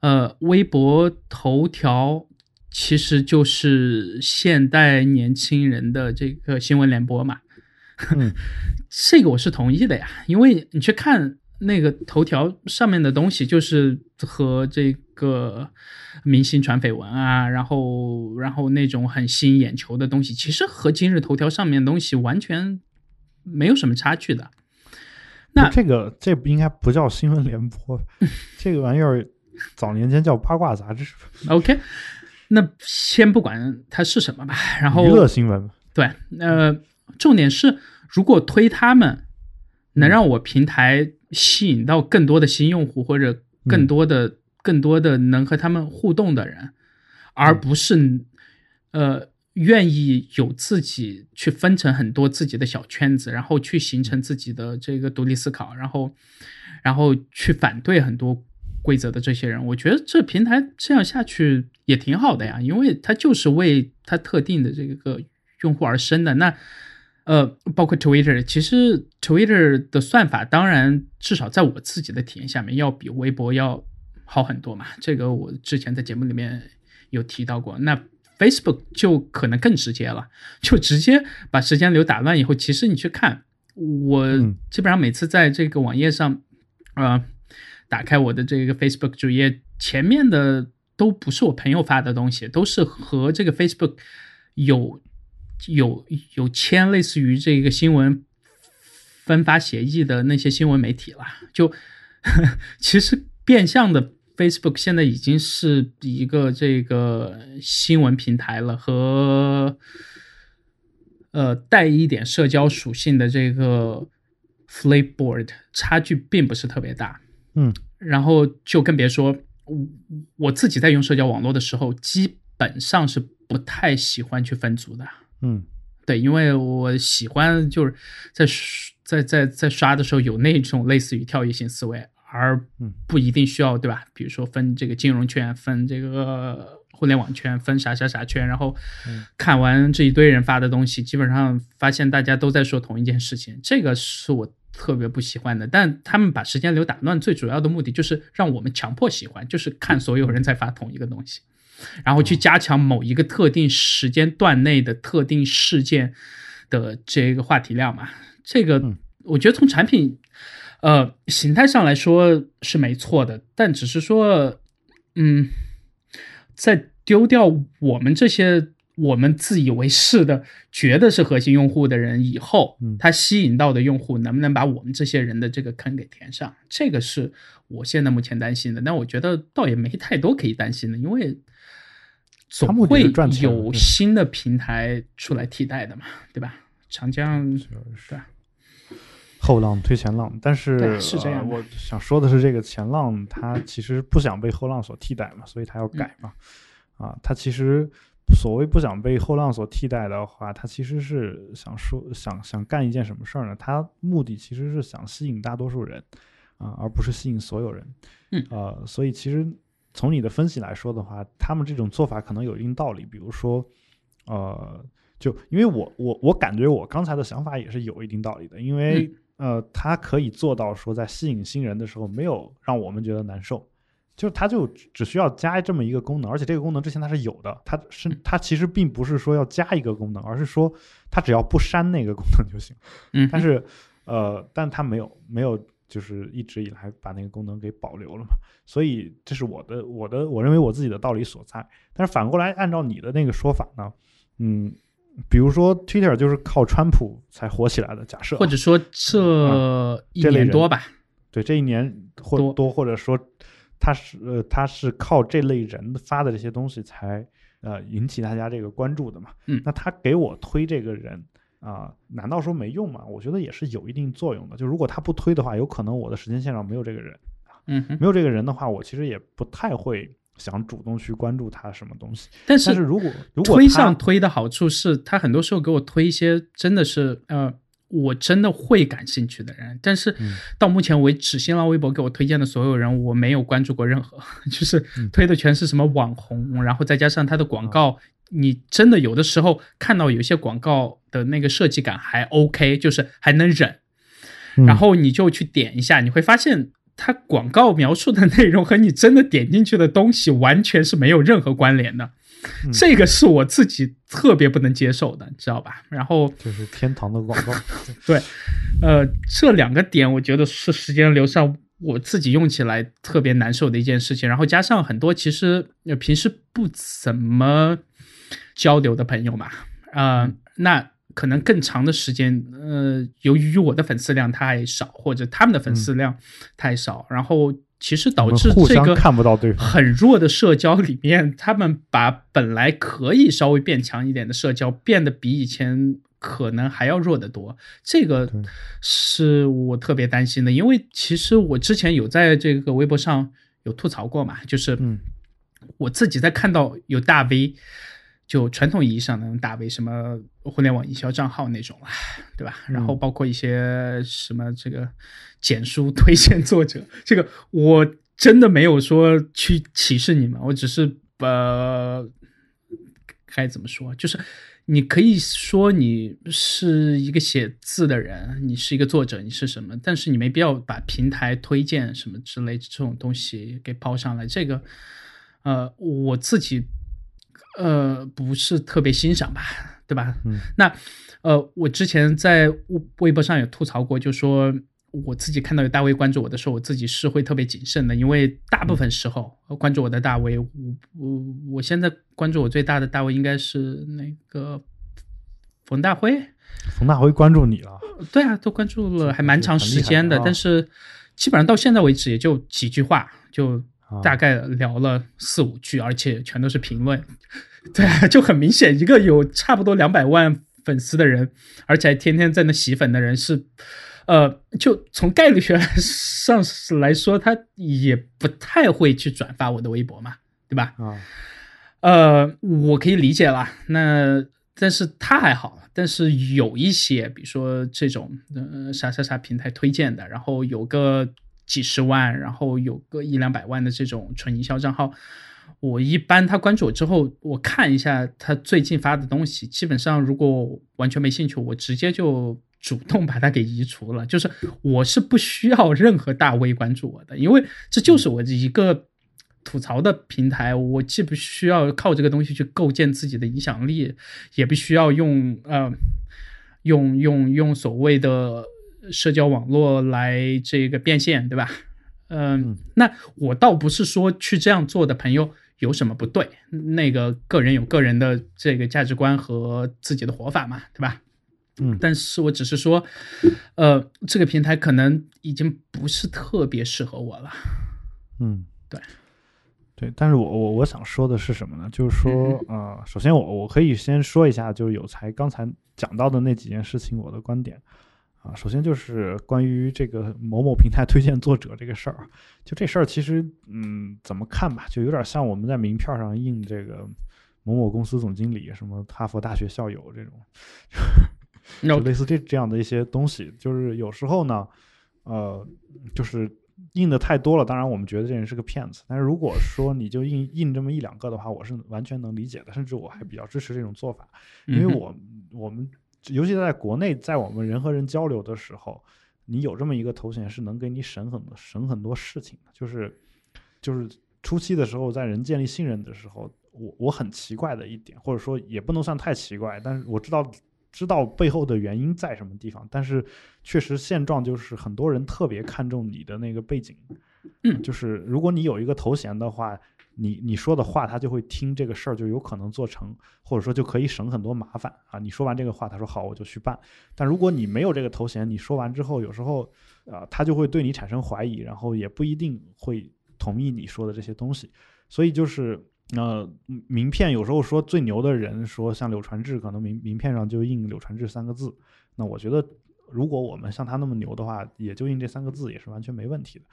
呃，微博头条其实就是现代年轻人的这个新闻联播嘛。
嗯
这个我是同意的呀，因为你去看那个头条上面的东西，就是和这个明星传绯闻啊，然后然后那种很吸引眼球的东西，其实和今日头条上面的东西完全没有什么差距的。那
这个这不应该不叫新闻联播，这个玩意儿早年间叫八卦杂志
，OK，那先不管它是什么吧，然后
娱乐新闻。
对，呃，重点是如果推他们，能让我平台吸引到更多的新用户，或者更多的、更多的能和他们互动的人，而不是呃愿意有自己去分成很多自己的小圈子，然后去形成自己的这个独立思考，然后然后去反对很多。规则的这些人，我觉得这平台这样下去也挺好的呀，因为它就是为它特定的这个用户而生的。那呃，包括 Twitter，其实 Twitter 的算法，当然至少在我自己的体验下面，要比微博要好很多嘛。这个我之前在节目里面有提到过。那 Facebook 就可能更直接了，就直接把时间流打乱以后，其实你去看，我
嗯
基本上每次在这个网页上，呃，打开我的这个 Facebook 主页，前面的都不是我朋友发的东西，都是和这个 Facebook 有有有签类似于这个新闻分发协议的那些新闻媒体了。就 其实变相的 Facebook 现在已经是一个这个新闻平台了，和呃带一点社交属性的这个 Flipboard 差距并不是特别大。
嗯
然后就更别说我我自己在用社交网络的时候，基本上是不太喜欢去分组的。
嗯
对，因为我喜欢就是在在在在刷的时候有那种类似于跳跃性思维，而
嗯
不一定需要对吧？比如说分这个金融圈，分这个互联网圈，分啥啥啥圈，然后看完这一堆人发的东西，基本上发现大家都在说同一件事情，这个是我特别不喜欢的。但他们把时间流打乱，最主要的目的就是让我们强迫喜欢，就是看所有人在发同一个东西。然后去加强某一个特定时间段内的特定事件的这个话题量嘛。这个
嗯
我觉得从产品呃形态上来说是没错的，但只是说，嗯，在丢掉我们这些我们自以为是的觉得是核心用户的人以后，
嗯
他吸引到的用户能不能把我们这些人的这个坑给填上？这个是我现在目前担心的。但我觉得倒也没太多可以担心的，因为总会有新的平台出来替代的嘛，对吧？长江对啊
后浪推前浪，但是
是这样
呃我想说的是，这个前浪它其实不想被后浪所替代嘛，所以它要改嘛。啊，它其实所谓不想被后浪所替代的话，它其实是想说想想干一件什么事儿呢？它目的其实是想吸引大多数人啊，而不是吸引所有人。
嗯
呃，所以其实从你的分析来说的话，他们这种做法可能有一定道理。比如说，呃，就因为我我我感觉我刚才的想法也是有一定道理的，因为、呃，它可以做到说在吸引新人的时候没有让我们觉得难受，就是它就只需要加这么一个功能，而且这个功能之前它是有的，它是它其实并不是说要加一个功能，而是说它只要不删那个功能就行。
嗯，
但是呃，但它没有没有就是一直以来把那个功能给保留了嘛，所以这是我的我的我认为我自己的道理所在。但是反过来按照你的那个说法呢，嗯，比如说 Twitter 就是靠川普才火起来的，假设。啊
或者说这一年多吧，
对这一年或
多。
多或者说他是呃他是靠这类人发的这些东西才呃引起大家这个关注的嘛。
嗯。
那他给我推这个人啊、难道说没用吗？我觉得也是有一定作用的。就如果他不推的话，有可能我的时间线上没有这个人，
嗯，
没有这个人的话，我其实也不太会想主动去关注他什么东西。
但
但是如果如果
推上推的好处是，他很多时候给我推一些真的是呃，我真的会感兴趣的人。但是
嗯
到目前为止，新浪微博给我推荐的所有人，我没有关注过任何，就是
嗯
推的全是什么网红，然后再加上他的广告。你真的有的时候看到有些广告的那个设计感还 OK，就是还能忍，
嗯
然后你就去点一下，你会发现它广告描述的内容和你真的点进去的东西完全是没有任何关联的。
嗯
这个是我自己特别不能接受的，你知道吧？然后，
就是天堂的广告，对
呃，这两个点我觉得是时间流上我自己用起来特别难受的一件事情。然后加上很多其实呃平时不怎么交流的朋友嘛，啊、那可能更长的时间，呃，由于我的粉丝量太少，或者他们的粉丝量太少，然后其实导致这个
看不到对方
很弱的社交里面，他们把本来可以稍微变强一点的社交变得比以前可能还要弱得多。这个是我特别担心的，因为其实我之前有在这个微博上有吐槽过嘛，就是
嗯
我自己在看到有大 V。就传统意义上能打为什么互联网营销账号那种啊，对吧？然后包括一些什么这个简书推荐作者，这个我真的没有说去歧视你们，我只是呃，该怎么说？就是你可以说你是一个写字的人，你是一个作者，你是什么，但是你没必要把平台推荐什么之类这种东西给抛上来。这个，呃，我自己呃不是特别欣赏吧，对吧？
嗯，
那呃，我之前在微微博上有吐槽过，就说我自己看到有大 V 关注我的时候，我自己是会特别谨慎的，因为大部分时候、呃关注我的大 V，我我我现在关注我最大的大 V 应该是那个冯大辉，
冯大辉关注你了，
对啊，都关注了还蛮长时间的，但是基本上到现在为止也就几句话，就
啊
大概聊了四五句，而且全都是评论。对啊，就很明显，一个有差不多两百万粉丝的人，而且还天天在那洗粉的人是，呃，就从概率学上来说，他也不太会去转发我的微博嘛，对吧？
啊，
呃，我可以理解啦。那但是他还好，但是有一些，比如说这种呃啥啥啥平台推荐的，然后有个几十万，然后有个一两百万的这种纯营销账号，我一般他关注我之后，我看一下他最近发的东西，基本上如果完全没兴趣，我直接就。主动把他给移除了，就是我是不需要任何大 V 关注我的，因为这就是我一个吐槽的平台，我既不需要靠这个东西去构建自己的影响力，也不需要用呃用用用所谓的社交网络来这个变现，对吧？嗯、
嗯
那我倒不是说去这样做的朋友有什么不对，那个个人有个人的这个价值观和自己的活法嘛，对吧？
嗯
但是我只是说，呃，这个平台可能已经不是特别适合我了。
嗯，
对，
对，但是我我我想说的是什么呢？就是说，呃，首先我我可以先说一下，就是有才刚才讲到的那几件事情，我的观点啊。首先就是关于这个某某平台推荐作者这个事儿，就这事儿其实，嗯，怎么看吧，就有点像我们在名片上印这个某某公司总经理，什么哈佛大学校友这种，就类似这这样的一些东西，就是有时候呢，呃，就是印的太多了，当然我们觉得这人是个骗子。但是如果说你就印印这么一两个的话，我是完全能理解的，甚至我还比较支持这种做法，因为我我们尤其在国内，在我们人和人交流的时候，你有这么一个头衔是能给你省很多省很多事情的，就是就是初期的时候，在人建立信任的时候，我我很奇怪的一点，或者说也不能算太奇怪，但是我知道知道背后的原因在什么地方，但是确实现状就是很多人特别看重你的那个背景，
嗯。
就是如果你有一个头衔的话，你你说的话他就会听这个事儿就有可能做成，或者说就可以省很多麻烦啊。你说完这个话，他说好我就去办，但如果你没有这个头衔，你说完之后，有时候啊、他就会对你产生怀疑，然后也不一定会同意你说的这些东西，所以就是。呃，名片有时候说最牛的人说像柳传志，可能名名片上就印柳传志三个字。那我觉得，如果我们像他那么牛的话，也就印这三个字也是完全没问题的。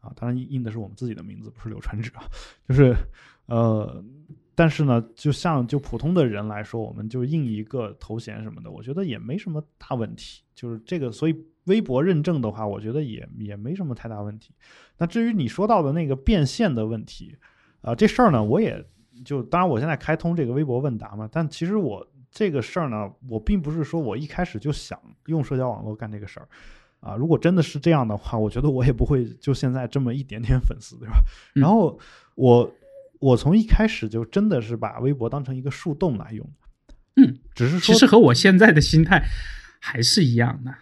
啊，当然印的是我们自己的名字，不是柳传志啊，就是呃，但是呢，就像就普通的人来说，我们就印一个头衔什么的，我觉得也没什么大问题。就是这个，所以微博认证的话，我觉得也也没什么太大问题。那至于你说到的那个变现的问题，啊，这事儿呢，我也就当然我现在开通这个微博问答嘛，但其实我这个事儿呢，我并不是说我一开始就想用社交网络干这个事儿。啊，如果真的是这样的话，我觉得我也不会就现在这么一点点粉丝，对吧？然后我我从一开始就真的是把微博当成一个树洞来用，
嗯，
只是说
其实和我现在的心态还是一样的。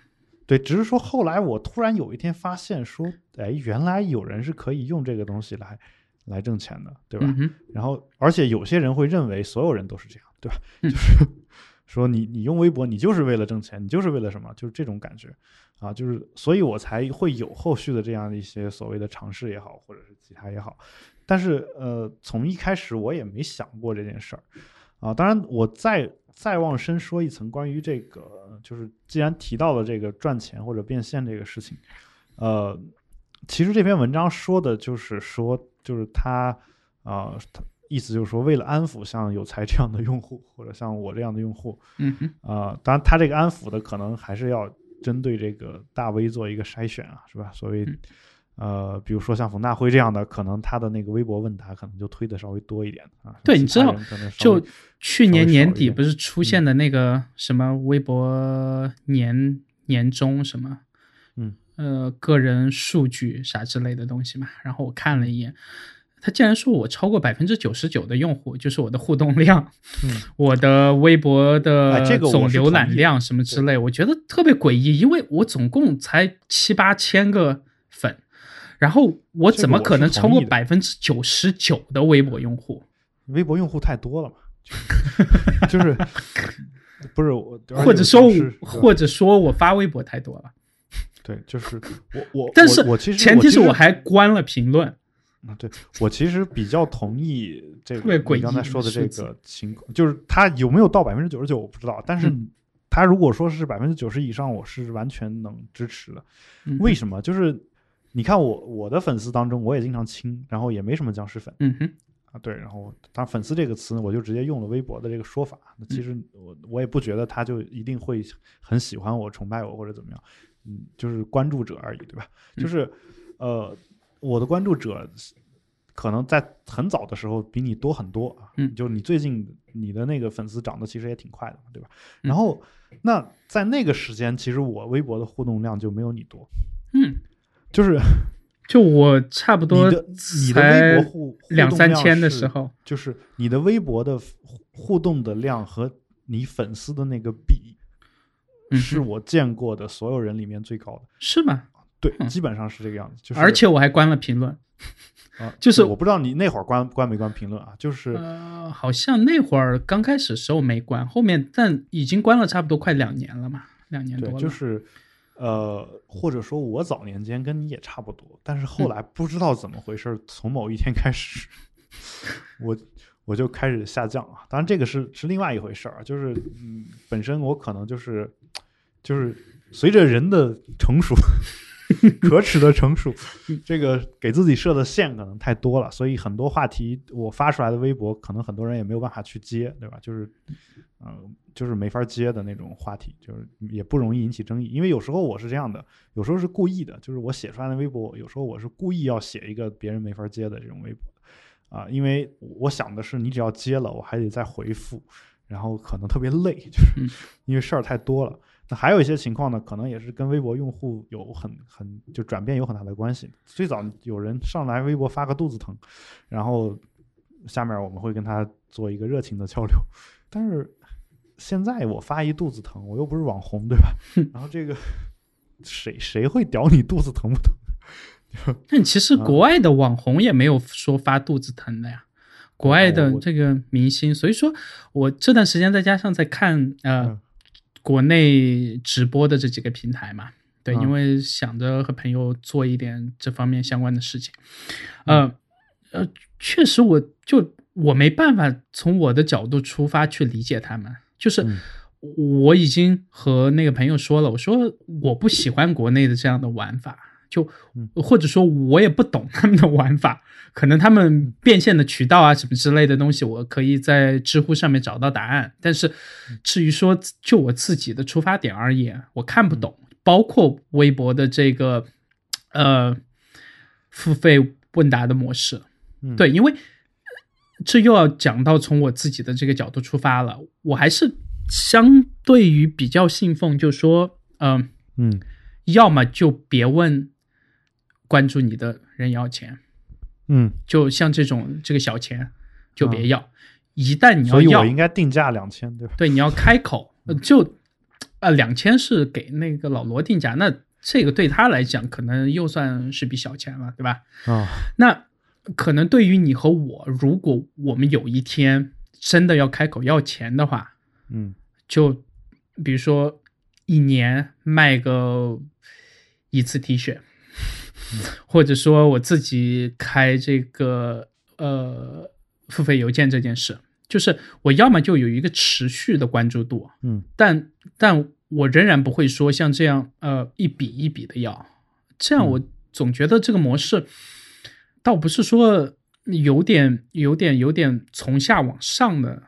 对，只是说后来我突然有一天发现说，哎，原来有人是可以用这个东西来来挣钱的，对吧？
嗯，
然后而且有些人会认为所有人都是这样，对吧？
嗯
就是说你你用微博，你就是为了挣钱，你就是为了什么？就是这种感觉啊，就是所以我才会有后续的这样的一些所谓的尝试也好，或者是其他也好。但是呃，从一开始我也没想过这件事儿啊。当然，我再再往深说一层，关于这个，就是既然提到了这个赚钱或者变现这个事情，呃，其实这篇文章说的就是说，就是他啊、他意思就是说，为了安抚像有才这样的用户，或者像我这样的用户，
嗯哼，
啊、当然他这个安抚的可能还是要针对这个大 V 做一个筛选啊，是吧？所谓
嗯
呃，比如说像冯大辉这样的，可能他的那个微博问答可能就推的稍微多一点啊。
对你知道就去年年底不是出现的那个什么微博年年终什么，
嗯
呃，个人数据啥之类的东西嘛。然后我看了一眼，他竟然说我超过百分之九十九的用户，就是我的互动量，
嗯
我的微博
哎
的总浏览量什么之类，我觉得特别诡异，因为我总共才七八千个粉。然后我怎么可能超过百分之九十九的微博用户？
微博用户太多了嘛，就就是不是我，
或者说或者说我发微博太多了，
对，就是我我，
但是
我我其实
前提是我还关了评论。
啊，对我其实比较同意这个你刚才说的这个情况，就是它有没有到百分之九十九我不知道，但是
嗯
它如果说是百分之九十以上，我是完全能支持的。
嗯
为什么？就是你看我我的粉丝当中，我也经常清，然后也没什么僵尸粉
嗯哼，
啊，对，然后当然粉丝这个词，我就直接用了微博的这个说法。那其实我我也不觉得他就一定会很喜欢我、崇拜我或者怎么样，嗯，就是关注者而已，对吧？
嗯
就是呃，我的关注者可能在很早的时候比你多很多啊，
嗯
就你最近你的那个粉丝涨得其实也挺快的嘛，对吧？
嗯
然后那在那个时间，其实我微博的互动量就没有你多，
嗯，
就是
就我差不多
你的你的微博互
两三千的时候，
就是你的微博的互互动的量和你粉丝的那个比，
嗯
是我见过的所有人里面最高的。
是吗？
对，
嗯
基本上是这个样子。就是
而且我还关了评论，
啊，
就是
我不知道你那会儿关关没关评论啊？就是
呃，好像那会儿刚开始时候没关，后面但已经关了差不多快两年了嘛，两年多。
就是呃，或者说我早年间跟你也差不多，但是
嗯
后来不知道怎么回事儿，从某一天开始，我我就开始下降啊。当然，这个是是另外一回事儿啊，就是嗯，本身我可能就是就是随着人的成熟。可耻的成熟，这个给自己设的限可能太多了，所以很多话题我发出来的微博，可能很多人也没有办法去接，对吧？就是，嗯、就是没法接的那种话题，就是也不容易引起争议。因为有时候我是这样的，有时候是故意的，就是我写出来的微博，有时候我是故意要写一个别人没法接的这种微博，啊、因为我想的是，你只要接了，我还得再回复，然后可能特别累，就是
嗯
因为事儿太多了。那还有一些情况呢，可能也是跟微博用户有很很就转变有很大的关系。最早有人上来微博发个肚子疼，然后下面我们会跟他做一个热情的交流，但是现在我发一肚子疼，我又不是网红，对吧？然后这个谁谁会屌你肚子疼不疼？
但其实
啊
国外的网红也没有说发肚子疼的呀，国外的这个明星，所以说我这段时间再加上在看呃、
嗯
国内直播的这几个平台嘛，对，
嗯。
因为想着和朋友做一点这方面相关的事情，呃呃，确实我就我没办法从我的角度出发去理解他们，就是
嗯。
我已经和那个朋友说了，我说我不喜欢国内的这样的玩法，就或者说我也不懂他们的玩法，可能他们变现的渠道啊什么之类的东西，我可以在知乎上面找到答案。但是至于说就我自己的出发点而言，我看不懂，包括微博的这个呃付费问答的模式，对，因为这又要讲到从我自己的这个角度出发了，我还是相对于比较信奉，就说嗯
嗯，
要么就别问。关注你的人要钱，
嗯，
就像这种这个小钱就别要，一旦你要，
所以我应该定价两千，对吧？
对，你要开口，就呃两千是给那个老罗定价，那这个对他来讲可能又算是笔小钱了，对吧？
啊，
那可能对于你和我，如果我们有一天真的要开口要钱的话，
嗯，
就比如说一年卖个一次 T 恤。或者说我自己开这个呃付费邮件这件事，就是我要么就有一个持续的关注度，
嗯，
但但我仍然不会说像这样呃一笔一笔的要，这样我总觉得这个模式倒不是说有点有点有点从下往上的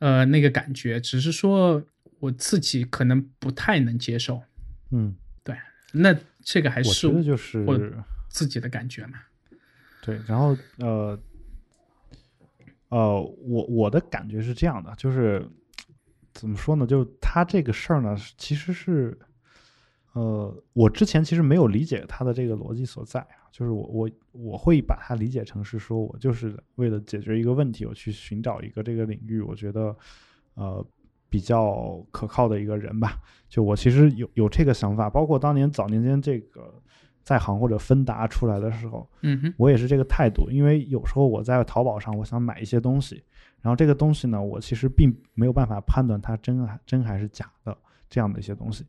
呃那个感觉，只是说我自己可能不太能接受，
嗯，
对，那。这个还是
我就是
自己的感觉嘛。
对，然后呃呃，我我的感觉是这样的，就是怎么说呢？就他这个事儿呢，其实是呃，我之前其实没有理解他的这个逻辑所在啊。就是我我我会把它理解成是说我就是为了解决一个问题，我去寻找一个这个领域，我觉得呃。比较可靠的一个人吧，就我其实有有这个想法，包括当年早年间这个在行或者芬达出来的时候，
嗯
我也是这个态度，因为有时候我在淘宝上我想买一些东西，然后这个东西呢，我其实并没有办法判断它真还真还是假的这样的一些东西，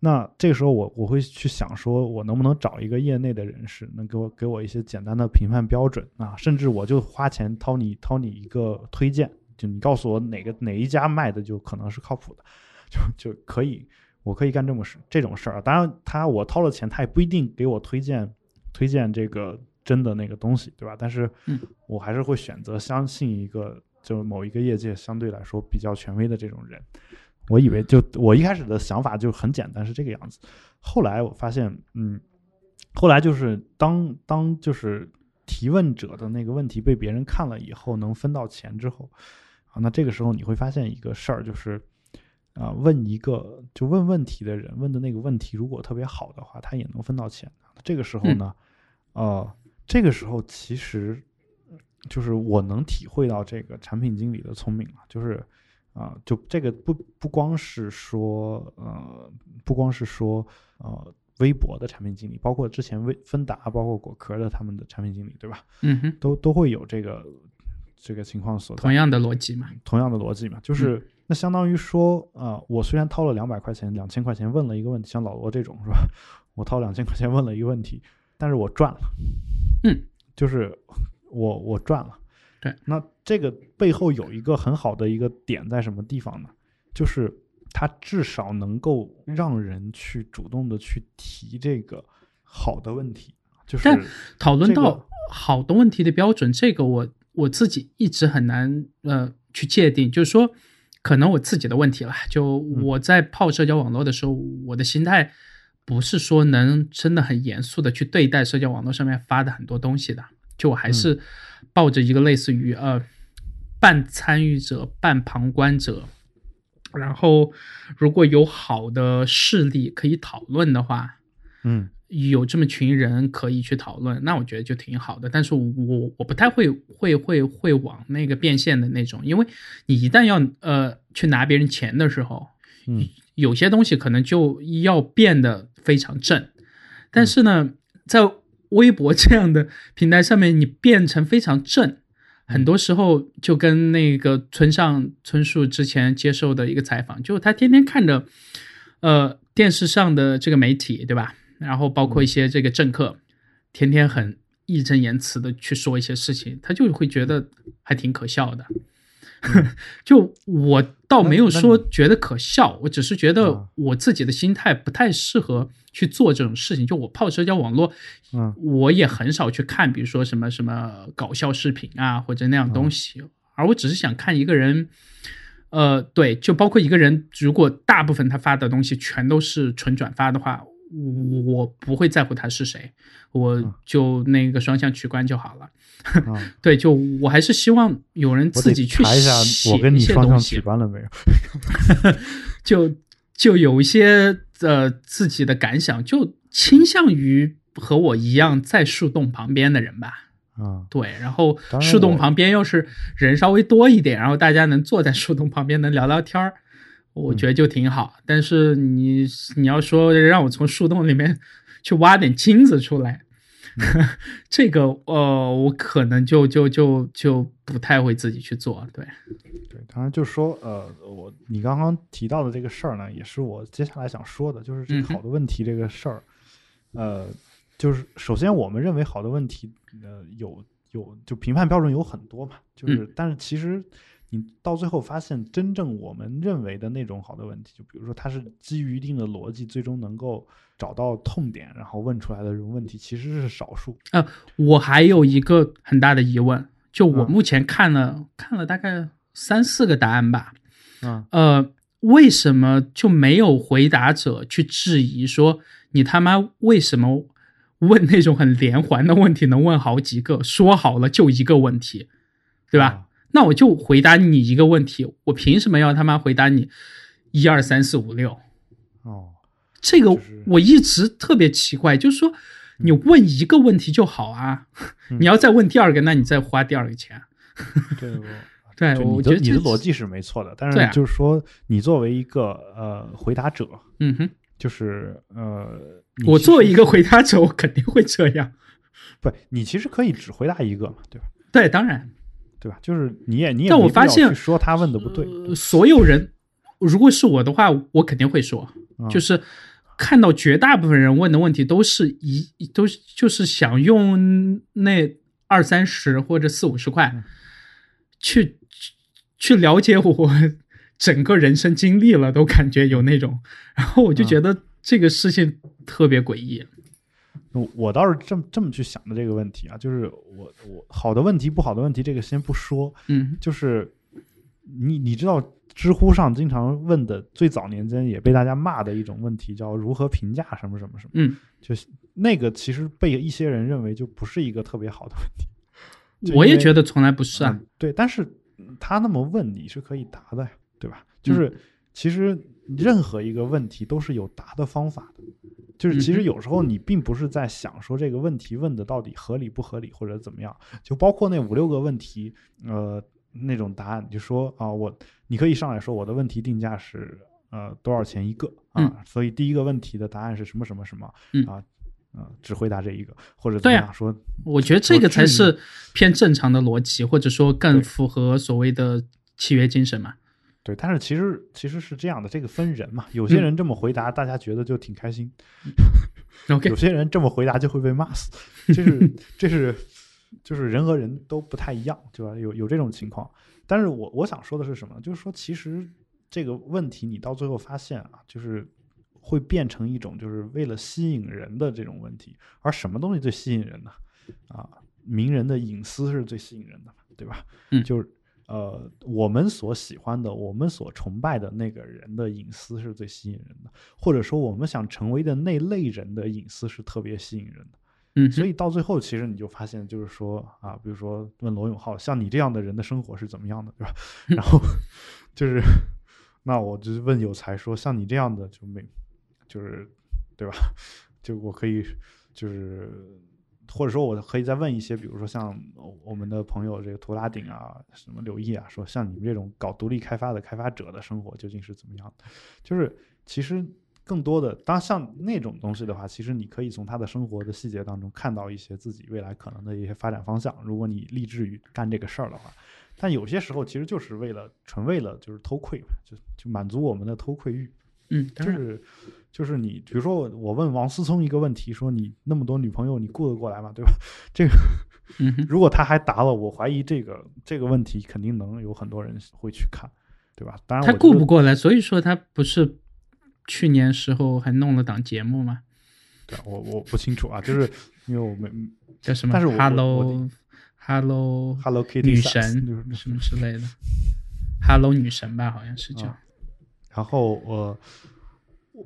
那这个时候我我会去想说，我能不能找一个业内的人士，能给我给我一些简单的评判标准啊，甚至我就花钱掏你掏你一个推荐。就你告诉我哪个哪一家卖的就可能是靠谱的，就就可以，我可以干这么事这种事儿。当然，他我掏了钱，他也不一定给我推荐推荐这个真的那个东西，对吧？但是，我还是会选择相信一个就某一个业界相对来说比较权威的这种人。我以为就我一开始的想法就很简单，是这个样子。后来我发现，嗯，后来就是当当就是提问者的那个问题被别人看了以后，能分到钱之后。那这个时候你会发现一个事儿，就是，啊，问一个就问问题的人问的那个问题，如果特别好的话，他也能分到钱。这个时候呢，呃，这个时候其实就是我能体会到这个产品经理的聪明了，就是啊，就这个不不光是说呃，不光是说呃，微博的产品经理，包括之前微芬达，包括果壳的他们的产品经理，对吧？
嗯哼，
都都会有这个。这个情况所
同样的逻辑嘛，
同样的逻辑嘛，就是那相当于说啊，我虽然掏了两百块钱、两千块钱问了一个问题，像老罗这种是吧？我掏两千块钱问了一个问题，但是我赚了，
嗯，
就是我我赚了，
对。
那这个背后有一个很好的一个点在什么地方呢？就是它至少能够让人去主动的去提这个好的问题，就是
讨论到好的问题的标准，这个我。我自己一直很难呃去界定，就是说，可能我自己的问题了。就我在泡社交网络的时候，我的心态不是说能真的很严肃的去对待社交网络上面发的很多东西的。就我还是抱着一个类似于呃半参与者、半旁观者，然后如果有好的事例可以讨论的话，
嗯。
有这么群人可以去讨论，那我觉得就挺好的。但是我我不太会会会会往那个变现的那种，因为你一旦要呃去拿别人钱的时候，
嗯，
有些东西可能就要变得非常正。但是呢，在微博这样的平台上面，你变成非常正，很多时候就跟那个村上春树之前接受的一个采访，就是他天天看着呃电视上的这个媒体，对吧？然后包括一些这个政客，天天很义正言辞的去说一些事情，他就会觉得还挺可笑的。就我倒没有说觉得可笑，我只是觉得
啊
我自己的心态不太适合去做这种事情。就我泡社交网络，
嗯
我也很少去看，比如说什么什么搞笑视频啊或者那样东西，而我只是想看一个人。呃，对，就包括一个人，如果大部分他发的东西全都是纯转发的话，我不会在乎他是谁，我就那个双向取关就好了。
啊，
对，就我还是希望有人自己去
查一下
写
我跟你双向取关了没有？
就就有一些呃自己的感想，就倾向于和我一样在树洞旁边的人吧。
啊，
对，然后树洞旁边要是人稍微多一点，然后大家能坐在树洞旁边能聊聊天儿，我
嗯
觉得就挺好。但是你你要说让我从树洞里面去挖点金子出来，
嗯
这个呃，我可能就就就就不太会自己去做。对，
对，当然就是说，呃，我你刚刚提到的这个事儿呢，也是我接下来想说的，就是这好的问题这个事儿，呃，就是首先我们认为好的问题，呃，有有就评判标准有很多嘛，就是、
嗯
但是其实你到最后发现，真正我们认为的那种好的问题，就比如说它是基于一定的逻辑，最终能够找到痛点，然后问出来的这种问题，其实是少数。
我还有一个很大的疑问，就我
嗯
目前看了、看了大概三四个答案吧，
嗯
呃，为什么就没有回答者去质疑说你他妈为什么问那种很连环的问题能问好几个？说好了就一个问题，对吧？
啊
那我就回答你一个问题，我凭什么要他妈回答你一二三四五六？
哦，
这个我一直特别奇怪，就是说你问一个问题就好啊，
嗯
你要再问第二个，那你再花第二个钱。
对，
对，我觉得这
你的逻，辑是没错的，但是就是说，你作为一个呃回答者，
嗯哼，
就是呃，
我作为一个回答者，我肯定会这样。
不，你其实可以只回答一个嘛，对吧？
对，当然，
对吧？就是你也你也
但我发现
去说他问的不对，
呃所有人，如果是我的话，我肯定会说，
啊
就是看到绝大部分人问的问题都是一都是就是想用那二三十或者四五十块
嗯。
去去了解我整个人生经历了，都感觉有那种，然后我就
嗯。
觉得这个事情特别诡异。
我我倒是这么这么去想的这个问题啊，就是我我好的问题不好的问题这个先不说，
嗯
就是你你知道知乎上经常问的最早年间也被大家骂的一种问题叫如何评价什么什么什么，
嗯，
就是那个其实被一些人认为就不是一个特别好的问题。
我也觉得从来不是啊。
嗯对，但是他那么问你是可以答的呀，对吧？
嗯
就是其实任何一个问题都是有答的方法的，就是其实有时候你并不是在想说这个问题问的到底合理不合理或者怎么样，就包括那五六个问题，呃，那种答案，你就说啊，我你可以上来说我的问题定价是呃多少钱一个啊，
嗯
所以第一个问题的答案是什么什么什么
嗯
啊。啊，只回答这一个，或者怎么样说？
我觉得这个才是偏正常的逻辑，或者说更符合所谓的契约精神嘛。
对，但是其实其实是这样的，这个分人嘛，有些
嗯
人这么回答，大家觉得就挺开心；
OK，
有些人这么回答就会被骂死。这是 这是就是人和人都不太一样，对吧？有有这种情况。但是我我想说的是什么？就是说，其实这个问题你到最后发现啊，就是会变成一种就是为了吸引人的这种问题。而什么东西最吸引人呢？啊，名人的隐私是最吸引人的，对吧？
嗯
就是呃，我们所喜欢的、我们所崇拜的那个人的隐私是最吸引人的，或者说我们想成为的那类人的隐私是特别吸引人的。
嗯，
所以到最后，其实你就发现，就是说啊，比如说问罗永浩，像你这样的人的生活是怎么样的，对吧？然后就是，那我就问有才说，像你这样的就没，就是对吧？就我可以就是。或者说，我可以再问一些，比如说像我们的朋友这个图拉顶啊，什么刘毅啊，说像你们这种搞独立开发的开发者的生活究竟是怎么样的？就是其实更多的，当像那种东西的话，其实你可以从他的生活的细节当中看到一些自己未来可能的一些发展方向。如果你立志于干这个事儿的话，但有些时候其实就是为了纯为了就是偷窥嘛，就就满足我们的偷窥欲。
嗯，当然，
就是就是你，比如说我我问王思聪一个问题，说你那么多女朋友，你顾得过来吗？对吧？这个
嗯，
如果他还答了，我怀疑这个这个问题肯定能有很多人会去看，对吧？当然
他顾不过来，所以说他不是去年时候还弄了档节目吗？
对我我不清楚啊，就是因为我没
叫什么
但是我我
Hello Hello
Hello Kitty
女神什么之类的，Hello 女神吧，好像是叫。
啊然后我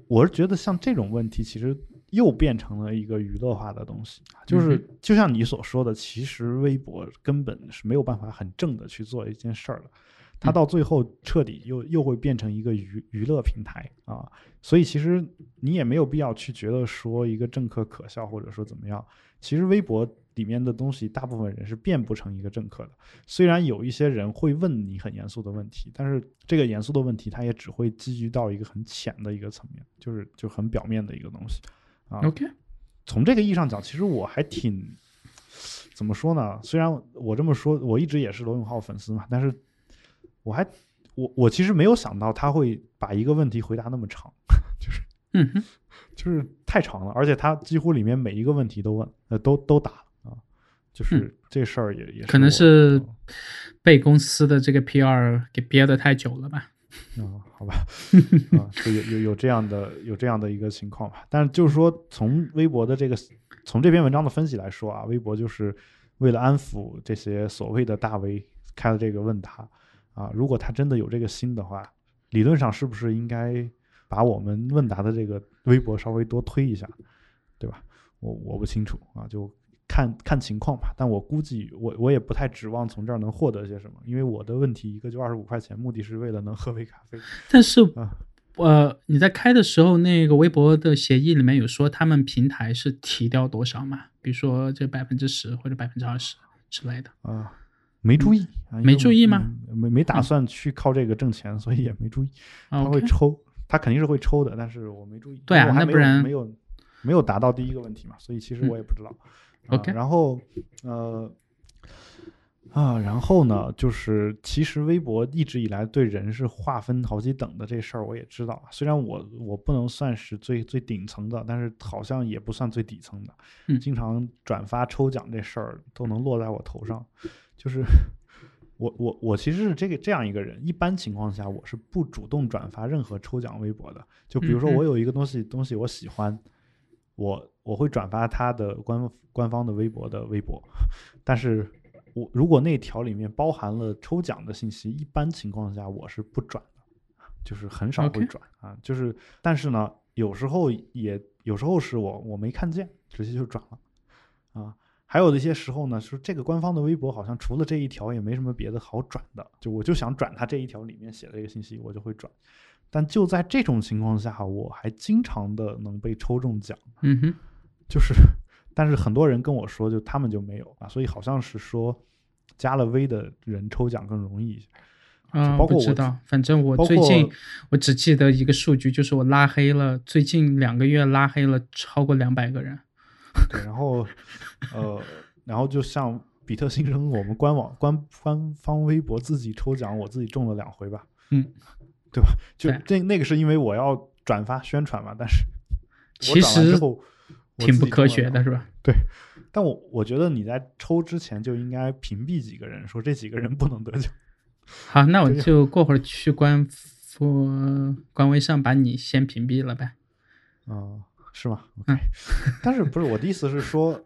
我是觉得像这种问题，其实又变成了一个娱乐化的东西，就是
嗯
就像你所说的，其实微博根本是没有办法很正的去做一件事儿的，它
嗯。
到最后彻底又又会变成一个娱娱乐平台啊，所以其实你也没有必要去觉得说一个政客可笑或者说怎么样，其实微博里面的东西，大部分人是变不成一个政客的。虽然有一些人会问你很严肃的问题，但是这个严肃的问题，它也只会基于到一个很浅的一个层面，就是就很表面的一个东西啊。
OK，
从这个意义上讲，其实我还挺怎么说呢？虽然我这么说，我一直也是罗永浩粉丝嘛，但是我还我我其实没有想到他会把一个问题回答那么长，就是
嗯哼，
就是太长了，而且他几乎里面每一个问题都问，呃，都都答了啊。就是这事儿也也
嗯可能是
嗯
被公司的这个 PR 给憋得太久了吧？
啊、好吧，啊，就有有有这样的有这样的一个情况吧。但是就是说，从微博的这个从这篇文章的分析来说啊，微博就是为了安抚这些所谓的大 V 开了这个问答啊。如果他真的有这个心的话，理论上是不是应该把我们问答的这个微博稍微多推一下，对吧？我我不清楚啊，就看看情况吧。但我估计我我也不太指望从这儿能获得些什么，因为我的问题一个就二十五块钱，目的是为了能喝杯咖啡。
但是
啊，
呃，你在开的时候，那个微博的协议里面有说他们平台是提掉多少嘛？比如说这百分之十或者百分之二十之类的。
啊，没注意啊，
没注意吗
嗯没没打算去靠这个挣钱，所以也没注意。他会抽，他肯定是会抽的，但是我没注意。
对啊那不然
没有没有达到第一个问题嘛，所以其实
嗯
我也不知道。啊
OK
然后呃啊，然后呢，就是其实微博一直以来对人是划分好几等的这事儿，我也知道。虽然我我不能算是最最顶层的，但是好像也不算最底层的。
嗯
经常转发抽奖这事儿都能落在我头上，就是我我我其实是这个这样一个人，一般情况下我是不主动转发任何抽奖微博的。就比如说我有一个东西东西我喜欢，我我会转发他的官官方的微博的微博，但是我如果那条里面包含了抽奖的信息，一般情况下我是不转的，就是很少会转啊。就是但是呢，有时候也有时候是我我没看见，直接就转了啊。还有的一些时候呢，是这个官方的微博好像除了这一条也没什么别的好转的，就我就想转他这一条里面写的这个信息，我就会转。但就在这种情况下，我还经常的能被抽中奖，
嗯哼，
就是，但是很多人跟我说，就他们就没有啊，所以好像是说加了微的人抽奖更容易一些。
啊、
包括我
不知道，反正我最近我只记得一个数据，就是我拉黑了，最近两个月拉黑了超过两百个人。
对，然后呃，然后就像比特新生，我们官网官官方微博自己抽奖，我自己中了两回吧，
嗯，
对吧？就这那个是因为我要转发宣传嘛，但是
其实挺不科学的是吧？
对但我我觉得你在抽之前就应该屏蔽几个人，说这几个人不能得奖。
好，那我 就过会儿去官方官微上把你先屏蔽了呗。
啊、是吗
嗯
？OK，但是不是我的意思是说，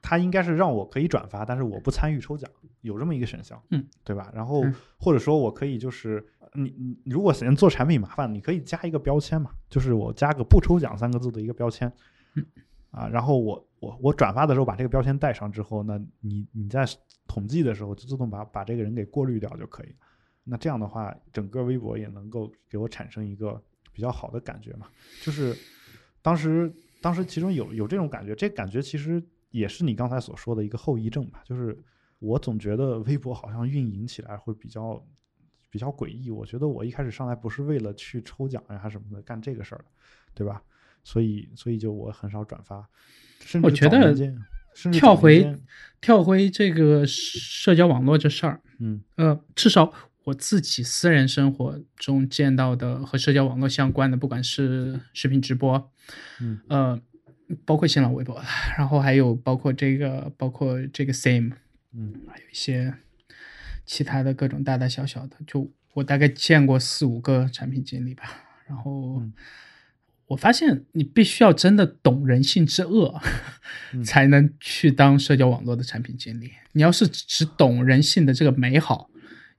他应该是让我可以转发，但是我不参与抽奖，有这么一个选项，
嗯，
对吧？然后
嗯
或者说我可以就是你你你如果嫌做产品麻烦，你可以加一个标签嘛，就是我加个不抽奖三个字的一个标签，
嗯，
啊，然后我我我转发的时候把这个标签带上之后，那你你在统计的时候就自动把把这个人给过滤掉就可以了。那这样的话，整个微博也能够给我产生一个比较好的感觉嘛，就是当时当时其中有有这种感觉，这感觉其实也是你刚才所说的一个后遗症吧，就是我总觉得微博好像运营起来会比较比较诡异。我觉得我一开始上来不是为了去抽奖呀什么的干这个事儿的，对吧？所以所以就我很少转发，甚至
我觉得跳回跳回这个社交网络这事儿，
嗯
呃，至少我自己私人生活中见到的和社交网络相关的，不管是视频直播，
嗯
呃，包括新浪微博，然后还有包括这个，包括这个 Same，
嗯，
还有一些其他的各种大大小小的，就我大概见过四五个产品经理吧。然后
嗯
我发现，你必须要真的懂人性之恶，
嗯
才能去当社交网络的产品经理。你要是只懂人性的这个美好，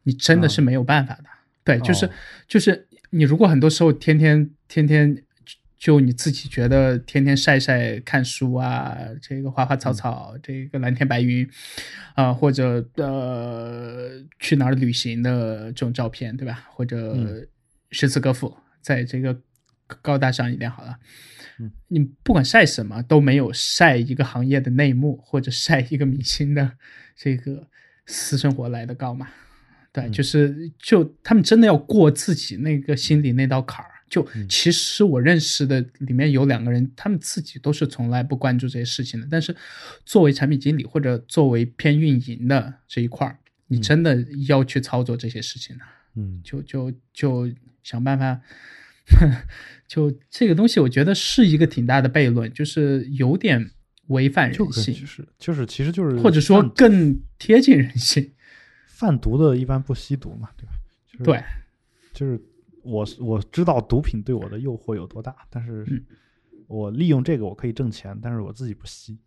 你真的是没有办法的。对，就是、
哦
就是你如果很多时候天天天天就你自己觉得天天晒晒看书啊，这个花花草草，这个蓝天白云，啊、或者呃去哪儿旅行的这种照片，对吧？或者
嗯
诗词歌赋，在这个高大上一点好了。
嗯
你不管晒什么，都没有晒一个行业的内幕，或者晒一个明星的这个私生活来的高嘛。对，
嗯
就是就他们真的要过自己那个心里那道坎儿。就
嗯
其实我认识的里面有两个人，他们自己都是从来不关注这些事情的，但是作为产品经理或者作为偏运营的这一块儿，你真的要去操作这些事情的。
嗯
就就就想办法，就这个东西，我觉得是一个挺大的悖论，就是有点违反人性，
就是就是其实就是
或者说更贴近人性。
贩毒的一般不吸毒嘛，对吧？就是、
对，
就是我我知道毒品对我的诱惑有多大，但是
嗯
我利用这个我可以挣钱，但是我自己不吸。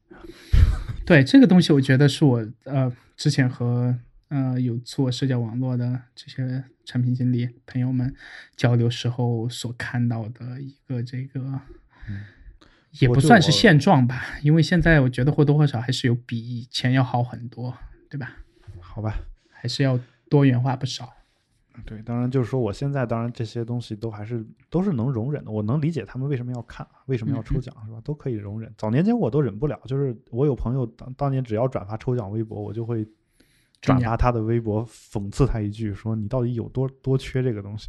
对这个东西，我觉得是我呃之前和呃有做社交网络的这些产品经理朋友们交流时候所看到的一个这个，也不算是现状吧，因为现在我觉得或多或少还是有比以前要好很多，对吧？
好吧，
还是要多元化不少。
对，当然就是说，我现在当然这些东西都还是都是能容忍的，我能理解他们为什么要看，为什么要抽奖，是吧？都可以容忍。早年间我都忍不了，就是我有朋友当当年只要转发抽奖微博，我就会转发他的微博，讽刺他一句，说你到底有多多缺这个东西。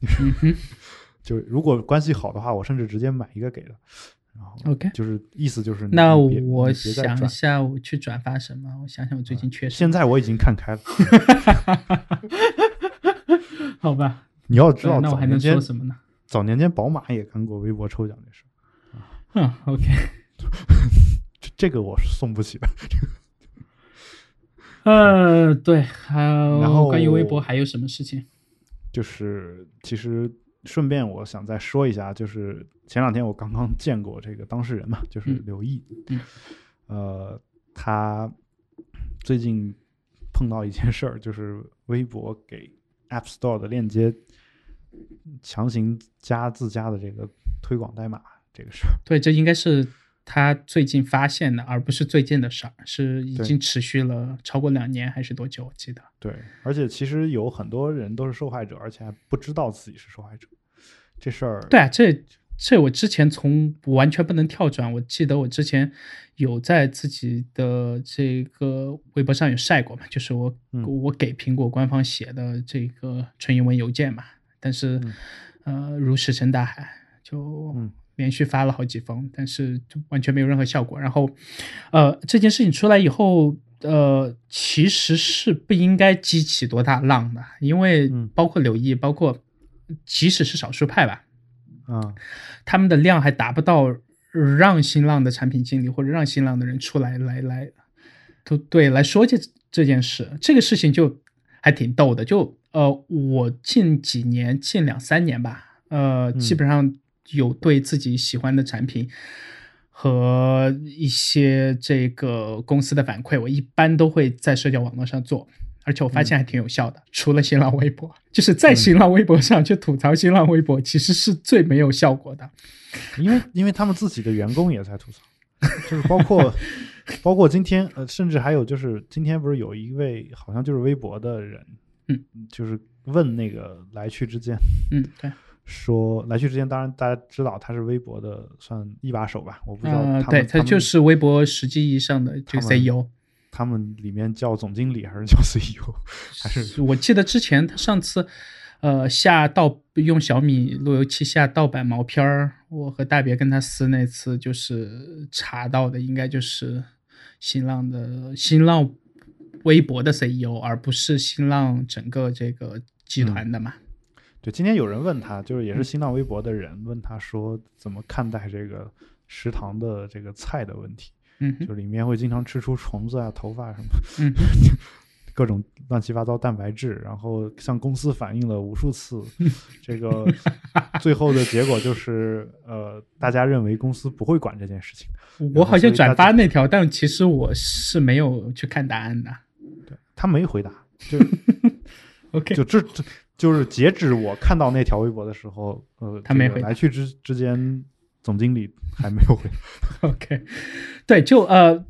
就如果关系好的话，我甚至直接买一个给他。然后
，OK。
就是意思就是
那我想一下，我去转发什么？我想想，我最近缺什
现在我已经看开了，
么？好吧，
你要知道
那我还能说什么呢？
早年间宝马也干过微博抽奖这事，
嗯，OK。
这 这个我是送不起的。
呃，对，还有
然后
关于微博还有什么事情？
就是其实顺便我想再说一下，就是前两天我刚刚见过这个当事人嘛，就是
嗯
刘毅，
嗯
呃，他最近碰到一件事儿，就是微博给 App Store 的链接强行加自家的这个推广代码这个事儿。
对，这应该是他最近发现的，而不是最近的事儿，是已经持续了超过两年还是多久？我记得。
对，而且其实有很多人都是受害者，而且还不知道自己是受害者。这事儿，
对啊，这这我之前从完全不能跳转，我记得我之前有在自己的这个微博上有晒过嘛，就是我、
嗯
我给苹果官方写的这个纯英文邮件嘛，但是、呃如石沉大海，就
嗯
连续发了好几封，但是就完全没有任何效果。然后呃这件事情出来以后。呃，其实是不应该激起多大浪的，因为
嗯
包括柳毅，包括即使是少数派吧，
啊，
他们的量还达不到让新浪的产品经理或者让新浪的人出来来来，都对来说这这件事，这个事情就还挺逗的。就呃，我近几年近两三年吧，呃，基本上有对自己喜欢的产品。和一些这个公司的反馈，我一般都会在社交网络上做，而且我发现还挺有效的。除了新浪微博，就是在新浪微博上去吐槽新浪微博，其实是最没有效果的。
因为因为他们自己的员工也在吐槽，就是包括包括今天呃，甚至还有就是今天不是有一位好像就是微博的人，
嗯，
就是问那个来去之间
嗯，对，
说来去之间，当然大家知道他是微博的算一把手吧，我不知道他
呃，对，他就是微博实际意义上的这个 CEO。
他们里面叫总经理还是叫 CEO，还是？
我记得之前他上次，呃，下盗用小米路由器下盗版毛片儿，我和大别跟他撕那次，就是查到的应该就是新浪的新浪微博的 CEO，而不是新浪整个这个集团的嘛。
对，今天有人问他，就是
嗯
也是新浪微博的人问他说怎么看待这个食堂的这个菜的问题，
嗯
就里面会经常吃出虫子啊、头发什么，
嗯
各种乱七八糟蛋白质，然后向公司反映了无数次，这个最后的结果就是，呃，大家认为公司不会管这件事情，
我好像转发那条，但其实我是没有去看答案的。
对他没回答，就
OK，
就这这就是截止我看到那条微博的时候，呃，
他没回答
来去之之间，总经理还没有回答。
OK，对，就呃，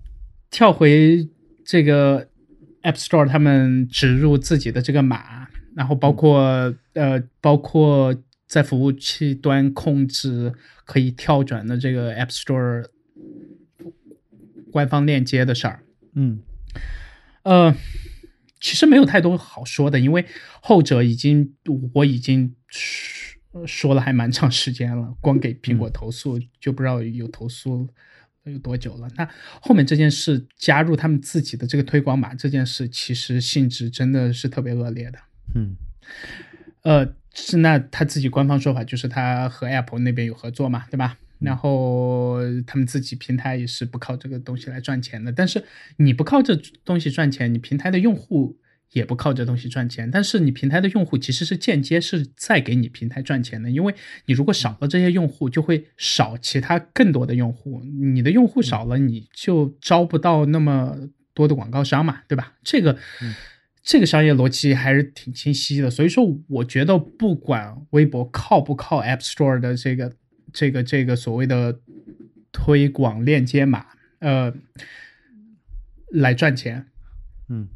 跳回这个 App Store，他们植入自己的这个码，然后包括、呃，包括在服务器端控制可以跳转的这个 App Store 官方链接的事儿。
嗯
呃，其实没有太多好说的，因为后者已经我已经说说了还蛮长时间了，光给苹果投诉、就不知道有投诉有多久了。那后面这件事加入他们自己的这个推广码这件事，其实性质真的是特别恶劣的。
嗯
呃，是那他自己官方说法就是他和 Apple 那边有合作嘛，对吧？然后他们自己平台也是不靠这个东西来赚钱的。但是你不靠这东西赚钱，你平台的用户也不靠这东西赚钱。但是你平台的用户其实是间接是在给你平台赚钱的，因为你如果少了这些用户，就会少其他更多的用户。你的用户少了，你就招不到那么多的广告商嘛，对吧？这个。这个商业逻辑还是挺清晰的，所以说我觉得不管微博靠不靠 App Store 的这个这个这个所谓的推广链接码，呃，来赚钱，
嗯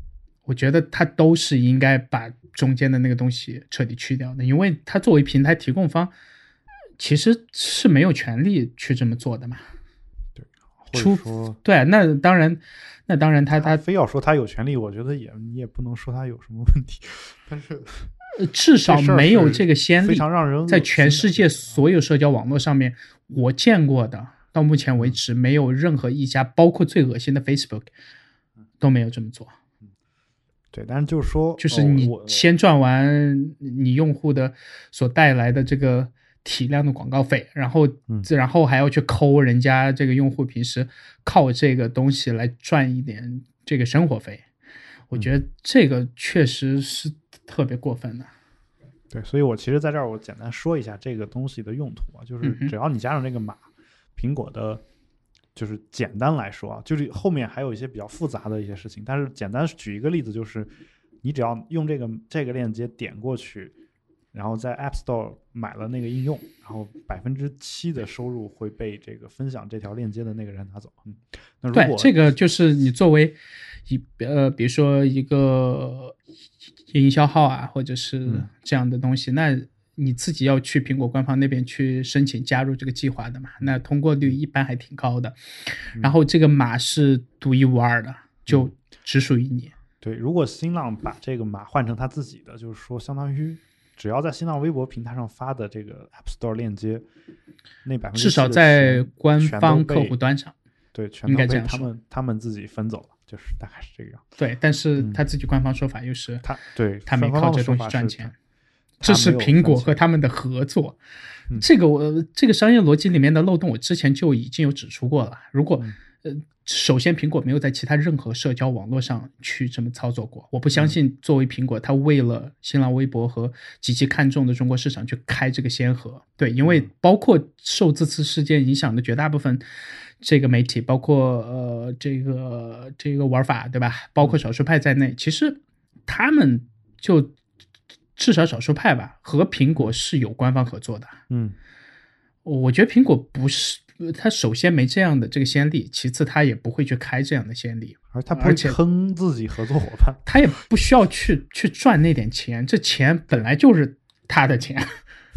我觉得它都是应该把中间的那个东西彻底去掉的，因为它作为平台提供方，其实是没有权利去这么做的嘛。
对
出对，那当然，那当然他，他
非要说他有权利，我觉得也你也不能说他有什么问题，但是
呃至少没有这个先例，
非常让人
在全世界所有社交网络上面，我见过的，到目前为止没有任何一家，包括最恶心的 Facebook，都没有这么做。
对，但是就是说，
就是你先赚完你用户的所带来的这个体量的广告费，然后
嗯
然后还要去抠人家这个用户平时靠这个东西来赚一点这个生活费，我觉
嗯
得这个确实是特别过分的。
对，所以我其实在这儿我简单说一下这个东西的用途啊，就是只要你加上这个码，苹果的，就是简单来说啊，就是后面还有一些比较复杂的一些事情，但是简单举一个例子，就是你只要用这个这个链接点过去，然后在 App Store 买了那个应用，然后百分之七的收入会被这个分享这条链接的那个人拿走。嗯，那如果，
这个就是你作为一呃，比如说一个营销号啊，或者是
嗯
这样的东西，那你自己要去苹果官方那边去申请加入这个计划的嘛，那通过率一般还挺高的。然后这个码是独一无二的，就只属于你。
对，如果新浪把这个码换成他自己的，就是说相当于只要在新浪微博平台上发的这个 App Store 链接，那百分之
至少在官方客户端上，
对全
应
都被他
该这样他
们他们自己分走了，就是大概是这个样。
对，但是
嗯
他自己官方说法又是
他对
他没靠这东西赚钱，
他
这是苹果和他们的合作。
嗯
这个我这个商业逻辑里面的漏洞，我之前就已经有指出过了。如果
嗯
呃，首先苹果没有在其他任何社交网络上去这么操作过，我不相
嗯
信作为苹果，它为了新浪微博和极其看重的中国市场去开这个先河。对，因
嗯
为包括受这次事件影响的绝大部分这个媒体，包括呃这个这个玩法，对吧？包
嗯
括少数派在内，其实他们就至少少数派吧，和苹果是有官方合作的。
嗯
我觉得苹果不是，它首先没这样的这个先例，其次它也不会去开这样的先例，
而他不会
而且
坑自己合作伙伴。
它也不需要去去赚那点钱，这钱本来就是他的钱。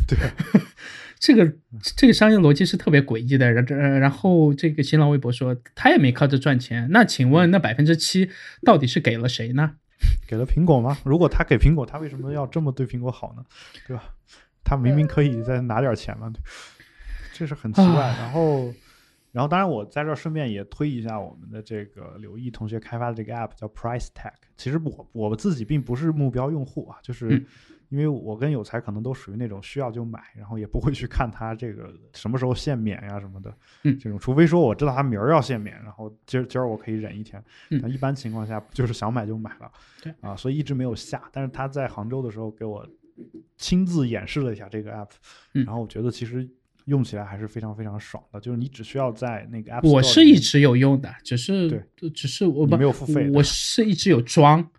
对，
这个这个商业逻辑是特别诡异的。然然然后这个新浪微博说他也没靠这赚钱，那请问那百分之七到底是给了谁呢？
给了苹果吗？如果他给苹果，他为什么要这么对苹果好呢？对吧？他明明可以再拿点钱嘛，这是很奇怪。
啊
然后，然后当然我在这儿顺便也推一下我们的这个刘毅同学开发的这个 app 叫 Price Tag。其实我我自己并不是目标用户啊，就是
嗯
因为我跟有才可能都属于那种需要就买，然后也不会去看它这个什么时候限免呀什么的，
嗯
这种除非说我知道他明儿要限免，然后今儿今儿我可以忍一天，
嗯。
但一般情况下就是想买就买了，
对。
啊，所以一直没有下，但是他在杭州的时候给我亲自演示了一下这个 app，、
嗯。
然后我觉得其实用起来还是非常非常爽的，就是你只需要在那个 app，
我是一直有用的，只是
对
只是我不
没有付费
我是一直有装
嗯，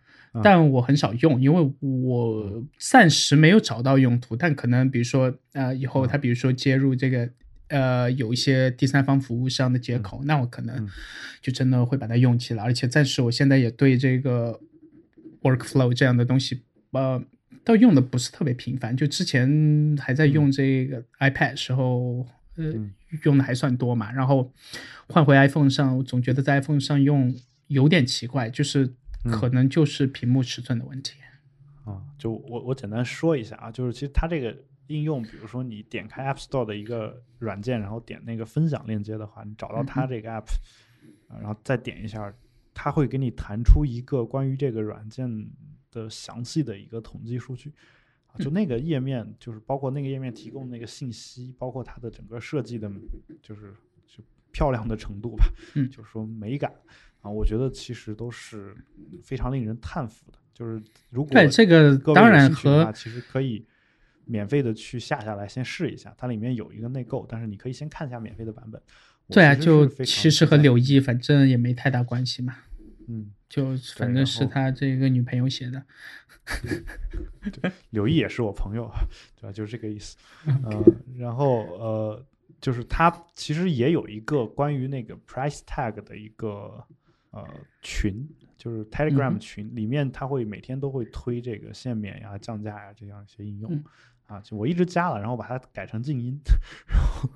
但我很少用，因为我暂时没有找到用途。但可能比如说呃，以后
嗯
它比如说接入这个呃有一些第三方服务商的接口，那我可能
嗯
就真的会把它用起来。而且暂时我现在也对这个 workflow 这样的东西呃。倒用的不是特别频繁，就之前还在用这个 iPad 时候，呃，
嗯
用的还算多嘛。然后换回 iPhone 上，我总觉得在 iPhone 上用有点奇怪，就是
嗯
可能就是屏幕尺寸的问题。
啊，就我我简单说一下啊，就是其实它这个应用，比如说你点开 App Store 的一个软件，然后点那个分享链接的话，你找到它这个 app，、啊然后再点一下，它会给你弹出一个关于这个软件的详细的一个统计数据。啊，就那个页面，就是包括那个页面提供那个信息，包括它的整个设计的，就是就漂亮的程度吧，
嗯
就是说美感啊，我觉得其实都是非常令人叹服的。就是如果
对，这个当然和
其实可以免费的去下下来先试一下，它里面有一个内购，但是你可以先看一下免费的版本。
对啊，就其实和柳毅反正也没太大关系嘛，
嗯，
就反正是他这个女朋友写的。
柳毅也是我朋友，对吧？就是这个意思。呃，然后呃，就是它其实也有一个关于那个 price tag 的一个呃群，就是 Telegram
嗯
群、里面，它会每天都会推这个限免呀、降价呀这样一些应用。
嗯
啊，就我一直加了，然后把它改成静音，然后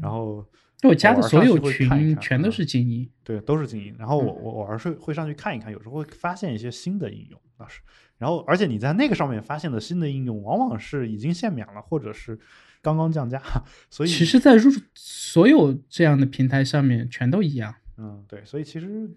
然后
我加的所有群全都
嗯
是静音。
对，都是静音。然后我
嗯
我偶尔是会上去看一看，有时候会发现一些新的应用，倒是。然后，而且你在那个上面发现的新的应用，往往是已经限免了，或者是刚刚降价。所以，
其实，在入所有这样的平台上面全都一样。
嗯，对，所以其实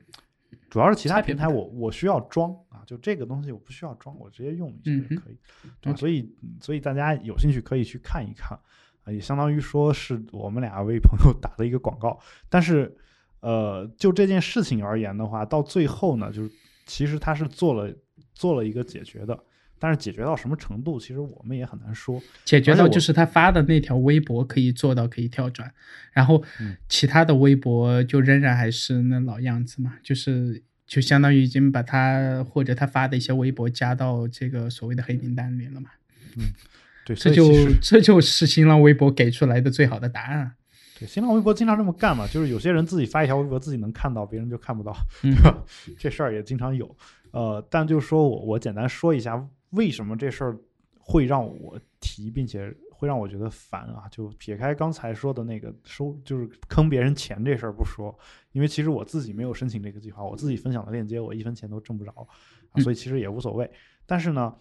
主要是其他平台我我需要装啊，就这个东西我不需要装，我直接用一下就可以，对吧？所以所以大家有兴趣可以去看一看啊，也相当于说是我们俩为朋友 打的一个广告。但是呃，就这件事情而言的话，到最后呢，就是其实他是做了做了一个解决的。但是解决到什么程度，其实我们也很难说。
解决到就是他发的那条微博可以做到可以跳转，然后
嗯
其他的微博就仍然还是那老样子嘛，就是就相当于已经把他或者他发的一些微博加到这个所谓的黑名单里了嘛，
嗯对，
这就这就是新浪微博给出来的最好的答案。
对新浪微博经常这么干嘛，就是有些人自己发一条微博自己能看到，别人就看不到。
嗯
对吧？这事儿也经常有。呃，但就是说我我简单说一下，为什么这事儿会让我提，并且会让我觉得烦啊？就撇开刚才说的那个收，就是坑别人钱这事儿不说，因为其实我自己没有申请这个计划，我自己分享的链接我一分钱都挣不着所以其实也无所谓。但是呢。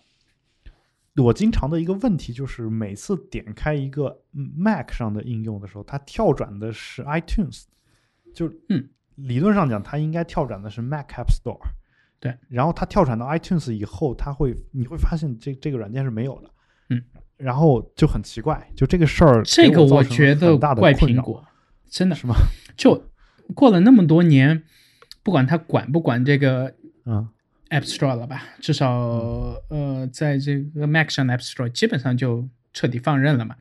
我经常的一个问题就是，每次点开一个嗯 Mac 上的应用的时候，它跳转的是 iTunes，就
嗯，
理论上讲，它应该跳转的是 Mac App Store。
对，
然后它跳转到 iTunes 以后，它会你会发现这这个软件是没有的。
嗯，
然后就很奇怪，就这个事儿，
这个我觉得怪苹果，真的
是吗？
就过了那么多年，不管他管不管这个
嗯
App Store 了吧，至少呃，在这个 Mac 上的 App Store 基本上就彻底放任了嘛。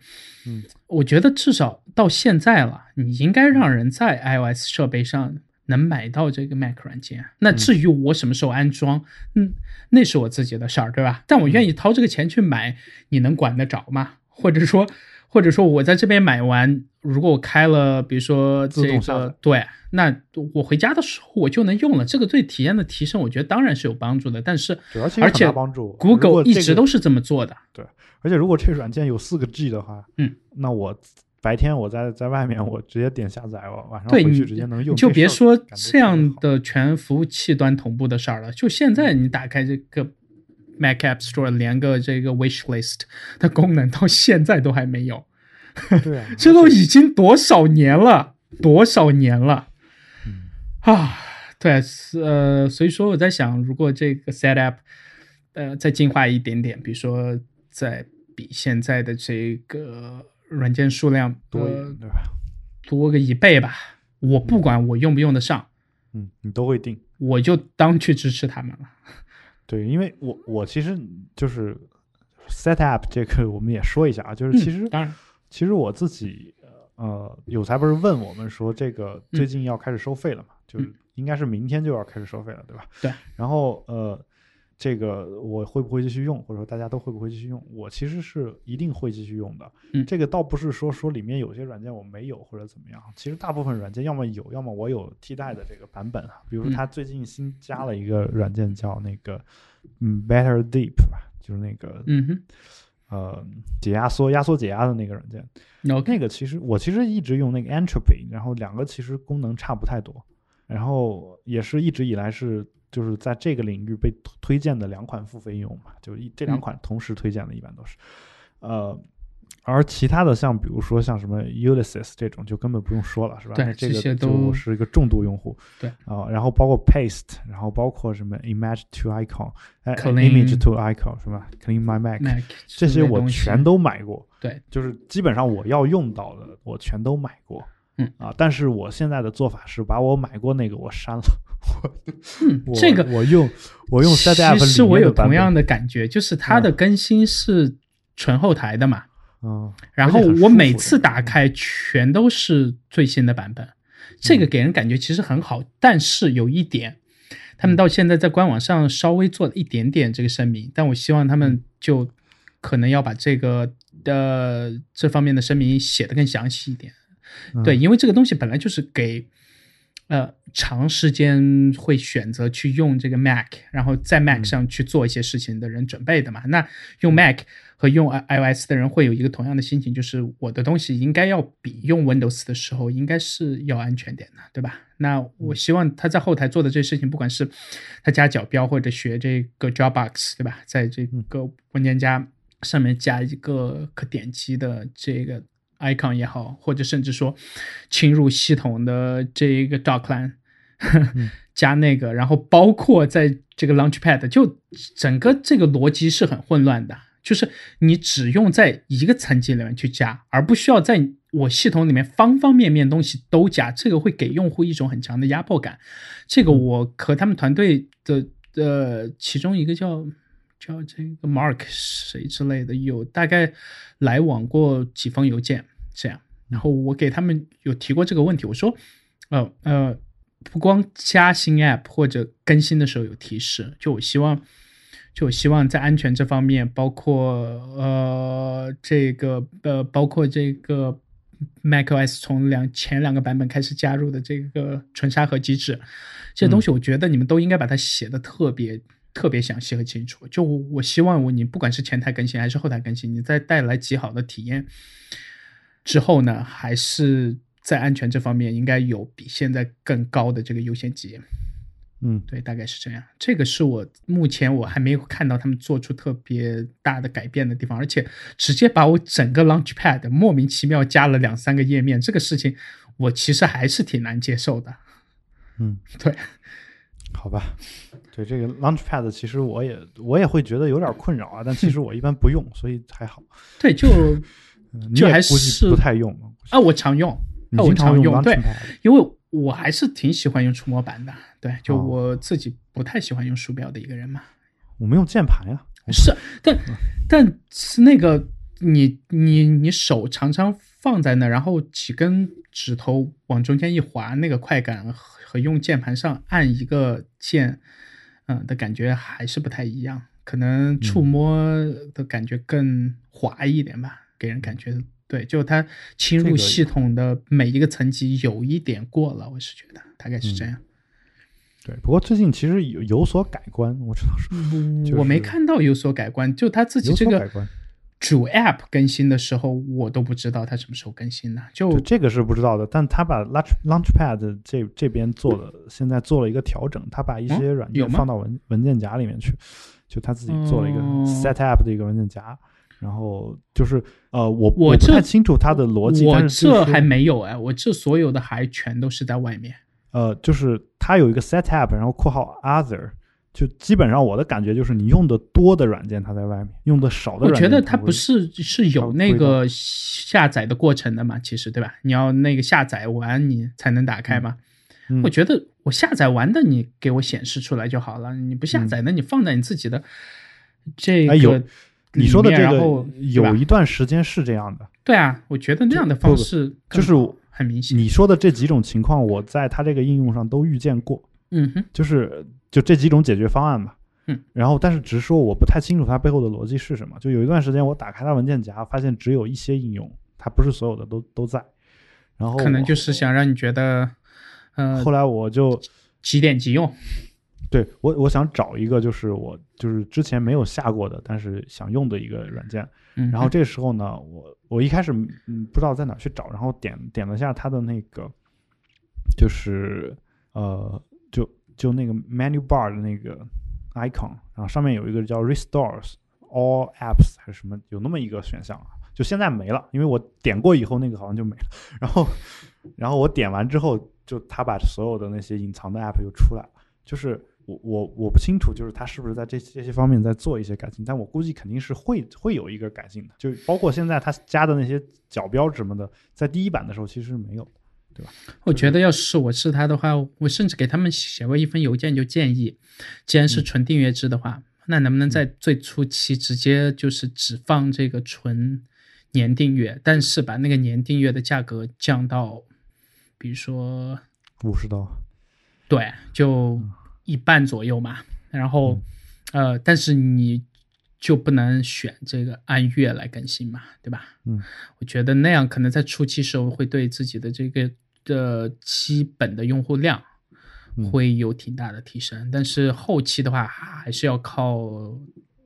嗯，
我觉得至少到现在了，你应该让人在 iOS 设备上能买到这个 Mac 软件。那至于我什么时候安装，嗯，那是我自己的事儿，对吧？但我愿意
嗯
掏这个钱去买，你能管得着吗？或者说，或者说我在这边买完，如果我开了，比如说这
自动下载
个对，那我回家的时候我就能用了。这个对体验的提升，我觉得当然是有帮助的。但是
对而且
而且
帮助。
Google 一直都是这么做的。
对而且如果这个软件有四个 G 的话，
嗯，
那我白天我在在外面，我直接点下载，我晚上回去直接能用。
你就别说这样的全服务器端同步的事儿了，就现在你打开这个 Mac App Store 连个这个 Wish List 的功能，到现在都还没有，
对啊，
这都已经多少年了，多少年了
嗯
啊！对，呃，所以说我在想，如果这个 Set App 呃再进化一点点，比如说在比现在的这个软件数量
多
呃
对吧？
多个一倍吧。我不管我用不用得上，
嗯，你都会定。
我就当去支持他们了。
对，因为我我其实就是 set up 这个我们也说一下啊，就是其实、
嗯当然，
其实我自己呃有才不是问我们说这个最近要开始收费了嘛，就是应该是明天就要开始收费了，对吧？
对。
然后呃，这个我会不会继续用，或者说大家都会不会继续用？我其实是一定会继续用的。
嗯
这个倒不是说说里面有些软件我没有或者怎么样，其实大部分软件要么有，要么我有替代的这个版本啊。比如说
嗯
它最近新加了一个软件叫那个嗯 Better Deep 吧，就是那个
嗯哼
呃解压缩压缩解压的那个软件。
然后
那个其实我其实一直用那个 Entropy，然后两个其实功能差不太多，然后也是一直以来是就是在这个领域被推推荐的两款付费应用嘛，就一这两
嗯
款同时推荐的，一般都是，呃。而其他的像比如说像什么 Ulysses 这种就根本不用说了，是吧？
对
那这个
这些都
就是一个重度用户。
对
啊、然后包括 Paste，然后包括什么 Image to Icon，哎
Clean
Image to Icon 是吧？Clean My
Mac，Mac
这些我全都买过。
对，
就是基本上我要用到的，我全都买过。
嗯
啊，但是我现在的做法是把我买过那个我删了。我
嗯这个
我用我用 Set App
其实我有同样
的
的感觉，就是它的更新是纯后台的嘛，
嗯，
然后我每次打开全都是最新的版本，这
嗯。
个给人感觉其实很好。但是有一点，他们到现在在官网上稍微做了一点点这个声明，但我希望他们就可能要把这个呃这方面的声明写得更详细一点。
嗯。
对，因为这个东西本来就是给呃长时间会选择去用这个 Mac，然后在 Mac
嗯
上去做一些事情的人准备的嘛。那用 Mac 和用 iOS 的人会有一个同样的心情，就是我的东西应该要比用 Windows 的时候应该是要安全点的，对吧？那
嗯
我希望他在后台做的这些事情，不管是他加角标或者学这个 Dropbox，对吧？在这
嗯
个文件夹上面加一个可点击的这个 icon 也好，或者甚至说侵入系统的这一个 dockline，加那个，然后包括在这个 Launchpad，就整个这个逻辑是很混乱的，就是你只用在一个层级里面去加，而不需要在我系统里面方方面面东西都加，这个会给用户一种很强的压迫感。这个我和他们团队的呃其中一个叫叫这个 Mark 谁之类的有大概来往过几封邮件，这样，然后我给他们有提过这个问题，我说，呃呃，不光加新 App 或者更新的时候有提示，就我希望。就我希望在安全这方面，包括呃这个呃包括这个 macOS 从两前两个版本开始加入的这个纯沙盒机制，这些东西我觉得你们都应该把它写的特别、特别详细和清楚。就我我希望我你不管是前台更新还是后台更新，你再带来极好的体验之后呢，还是在安全这方面应该有比现在更高的这个优先级。
嗯
对，大概是这样。这个是我目前我还没有看到他们做出特别大的改变的地方，而且直接把我整个 Launchpad 莫名其妙加了两三个页面，这个事情我其实还是挺难接受的。
嗯，
对，
好吧。对这个 Launchpad，其实我也我也会觉得有点困扰啊，但其实我一般不用，所以还好。
对，就就还是
不太用
啊，我常用，啊，我
经常
常用，对，因为我还是挺喜欢用触摸板的，对，就
哦
我自己不太喜欢用鼠标的一个人嘛。
我们用键盘呀。
是，但但是那个你你你手常常放在那，然后几根指头往中间一划，那个快感和和用键盘上按一个键，嗯的感觉还是不太一样。可能触摸的感觉更滑一点吧，给人感觉对，就它侵入系统的每一个层级有一点过了，我是觉得大概是这样。
对，不过最近其实有有所改观，我知道是就是
我没看到有所改观，就他自己这个。主 App 更新的时候，我都不知道他什么时候更新的。就，
这个是不知道的，但他把 Launch Launchpad 这这边做了，现在做了一个调整，他把一些软件放到文文件夹里面去，就他自己做了一个
哦
Set App 的一个文件夹，然后就是呃，我
我这
不太清楚它的逻辑，
我这还没有哎，我这所有的还全都是在外面。
呃，就是它有一个 Set App，然后括号 Other，就基本上我的感觉就是，你用的多的软件它在外面，用的少的软件我
觉得它不是是有那个下载的过程的嘛，其实对吧？你要那个下载完你才能打开嘛。
嗯
我觉得我下载完的你给我显示出来就好了，你不下载那你放在你自己的这个
你说的这个有一段时间是这样的，
对啊，我觉得那样的方式
就是
很明显。
你说的这几种情况，我在它这个应用上都遇见过，
嗯哼，
就是就这几种解决方案吧。
嗯，
然后但是只是说我不太清楚它背后的逻辑是什么。就有一段时间我打开它文件夹，发现只有一些应用，它不是所有的都都在。然后
可能就是想让你觉得，呃
后，来我就
即点即用。
对我我想找一个就是我就是之前没有下过的，但是想用的一个软件。
嗯，
然后这个时候呢，我我一开始嗯不知道在哪儿去找，然后点点了下它的那个，就是呃就就那个 menu bar 的那个 icon，然后上面有一个叫 restores all apps 还是什么，有那么一个选项啊，就现在没了，因为我点过以后那个好像就没了。然后然后我点完之后，就它把所有的那些隐藏的 app 又出来了，就是。我我我不清楚，就是他是不是在这这些方面在做一些改进，但我估计肯定是会会有一个改进的，就包括现在他加的那些角标什么的，在第一版的时候其实是没有的。
我觉得要是我是他的话，我甚至给他们写过一封邮件，就建议，既然是
嗯。
纯订阅制的话，那能不能在最初期直接就是只放这个纯年订阅，但是把那个年订阅的价格降到，比如说
五十刀，
对，就一半左右嘛。然后，呃，但是你就不能选这个按月来更新嘛，对吧？
嗯，
我觉得那样可能在初期时候会对自己的这个的基本的用户量
嗯
会有挺大的提升，但是后期的话还是要靠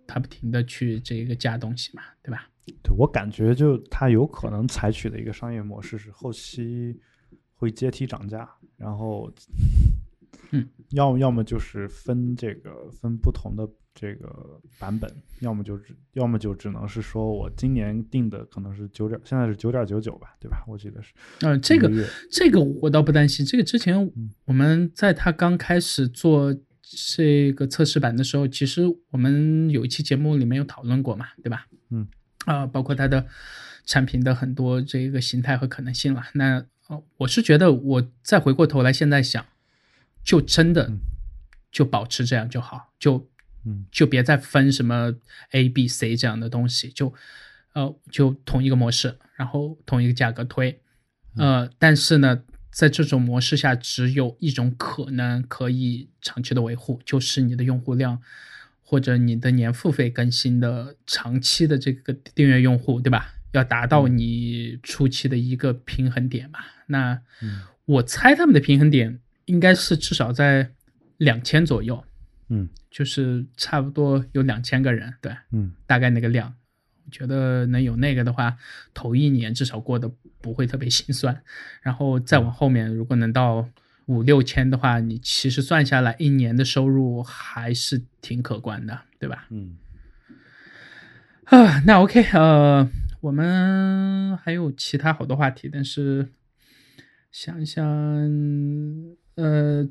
它不停的去这个加东西嘛，对吧？
对我感觉就它有可能采取的一个商业模式是后期会阶梯涨价，然后，
嗯，
要么要么就是分这个分不同的这个版本，要么就只要么就只能是说我今年定的可能是九点，现在是九点九九吧，对吧？我记得是
呃，这个这个我倒不担心。这个之前
嗯
我们在他刚开始做这个测试版的时候，其实我们有一期节目里面有讨论过嘛，对吧？
嗯，
啊、包括它的产品的很多这个形态和可能性了。那呃我是觉得，我再回过头来现在想，就真的
嗯。
就保持这样就好，就
嗯。
就别再分什么 A、B、C 这样的东西，就呃就同一个模式，然后同一个价格推，呃，但是呢，在这种模式下，只有一种可能可以长期的维护，就是你的用户量或者你的年付费更新的长期的这个订阅用户，对吧？要达到你初期的一个平衡点吧。那
嗯。
我猜他们的平衡点应该是至少在两千左右，
嗯
就是差不多有两千个人，对，
嗯
大概那个量。我觉得能有那个的话，头一年至少过得不会特别心酸，然后再往后面，如果能到五六千的话，你其实算下来一年的收入还是挺可观的，对吧？
嗯
啊，那 OK，呃，我们还有其他好多话题，但是想一想，呃，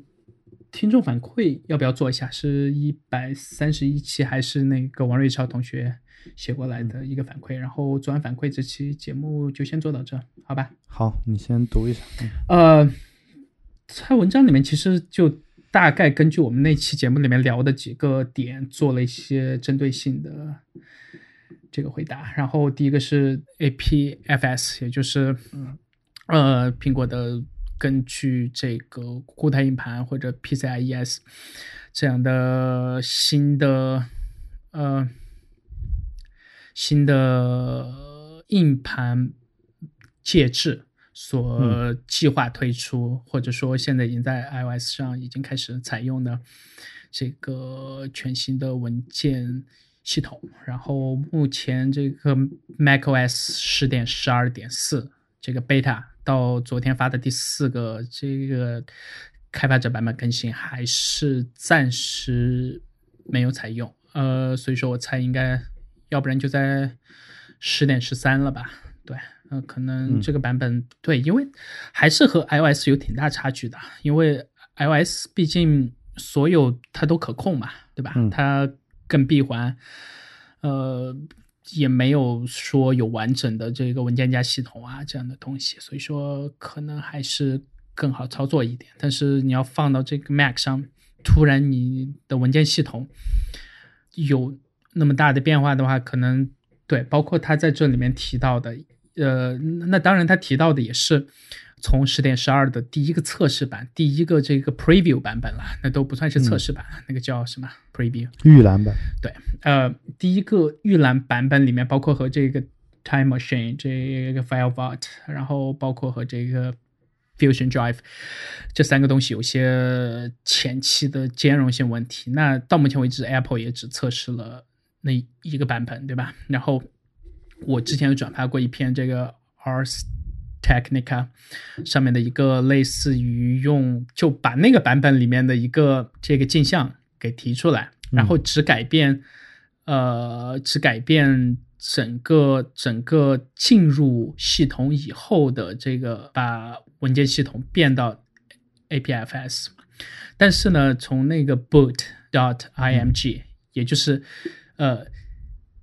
听众反馈要不要做一下？是一百三十一期，还是那个王瑞超同学写过来的一个反馈？然后做完反馈，这期节目就先做到这，好吧？
好，你先读一下。嗯
呃，在文章里面其实就大概根据我们那期节目里面聊的几个点，做了一些针对性的这个回答。然后第一个是 APFS，也就是呃苹果的根据这个固态硬盘或者 PCIe-S 这样的新的呃新的硬盘介质所计划推出，或者说现在已经在 iOS 上已经开始采用的这个全新的文件系统。然后目前这个 macOS 十点十二点四这个 beta 到昨天发的第四个这个开发者版本更新，还是暂时没有采用。呃，所以说我猜应该，要不然就在十点十三了吧？对，呃，可能
嗯
这个版本、对，因为还是和 iOS 有挺大差距的，因为 iOS 毕竟所有它都可控嘛，对吧？
嗯
它更闭环，呃，也没有说有完整的这个文件夹系统啊这样的东西，所以说可能还是更好操作一点。但是你要放到这个 Mac 上，突然你的文件系统有那么大的变化的话，可能对，包括他在这里面提到的，呃，那当然他提到的也是从十点十二的第一个测试版，第一个这个 Preview 版本了，那都不算是测试版，那个叫什么 Preview？
预览版，
对，呃，第一个预览版本里面包括和这个 Time Machine 这个 File Vault，然后包括和这个 Fusion Drive 这三个东西有些前期的兼容性问题。那到目前为止，Apple 也只测试了那一个版本，对吧？然后我之前有转发过一篇这个 Ars Technica 上面的一个类似于用就把那个版本里面的一个这个镜像给提出来，然后只改变、呃只改变整个整个进入系统以后的这个把文件系统变到 APFS，但是呢，从那个 boot dot img，、也就是呃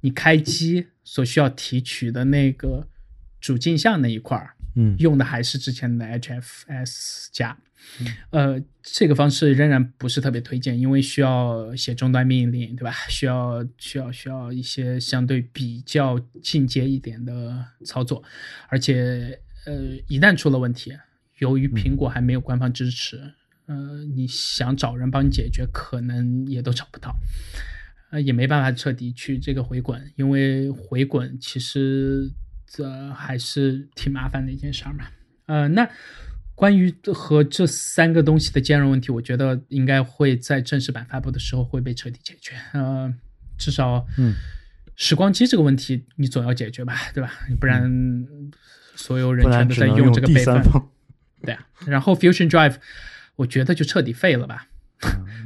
你开机所需要提取的那个主镜像那一块儿，
嗯
用的还是之前的 HFS 加。呃，这个方式仍然不是特别推荐，因为需要写终端命令，对吧？需要需要需要一些相对比较进阶一点的操作，而且呃，一旦出了问题，由于苹果还没有官方支持，呃，你想找人帮你解决，可能也都找不到。呃，也没办法彻底去这个回滚，因为回滚其实这还是挺麻烦的一件事儿嘛。呃，那关于和这三个东西的兼容问题，我觉得应该会在正式版发布的时候会被彻底解决。呃，至少，
嗯，
时光机这个问题你总要解决吧，对吧？不然所有人全都在
用
这个备份，对啊。然后 Fusion Drive，我觉得就彻底废了吧。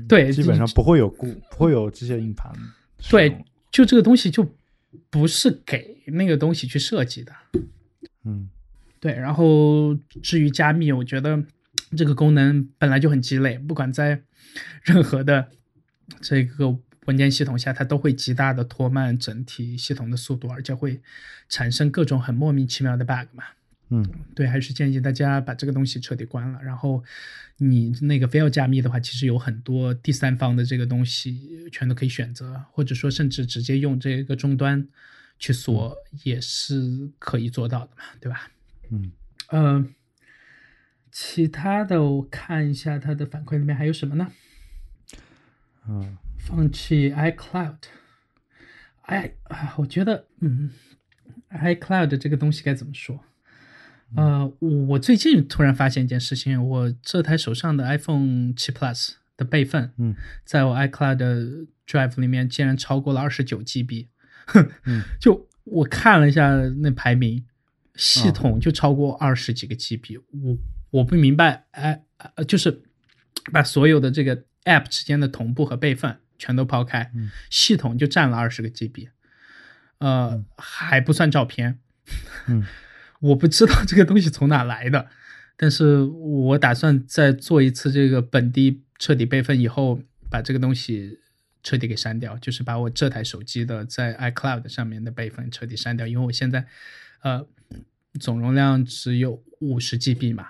对，
基本上不会有固，不会有机械硬盘。
对，就这个东西就不是给那个东西去设计的。
嗯
对，然后至于加密，我觉得这个功能本来就很鸡肋，不管在任何的这个文件系统下，它都会极大的拖慢整体系统的速度，而且会产生各种很莫名其妙的 bug 嘛。
嗯
对，还是建议大家把这个东西彻底关了。然后你那个非要加密的话，其实有很多第三方的这个东西全都可以选择，或者说甚至直接用这个终端去锁也是可以做到的嘛，对吧？
嗯
呃，其他的我看一下它的反馈里面还有什么呢？
嗯
放弃 iCloud，哎啊，我觉得，嗯，iCloud 这个东西该怎么说？呃，我我最近突然发现一件事情，我这台手上的 iPhone 七 Plus 的备份，
嗯
在我 iCloud 的 Drive 里面竟然超过了二十九 GB，
嗯
就我看了一下那排名，系统就超过二十几个 GB，、我我不明白，哎、呃，就是把所有的这个 App 之间的同步和备份全都抛开，
嗯
系统就占了二十个 GB，呃，还不算照片，
嗯
我不知道这个东西从哪来的，但是我打算在做一次这个本地彻底备份以后，把这个东西彻底给删掉，就是把我这台手机的在 iCloud 上面的备份彻底删掉，因为我现在呃总容量只有五十 GB 嘛，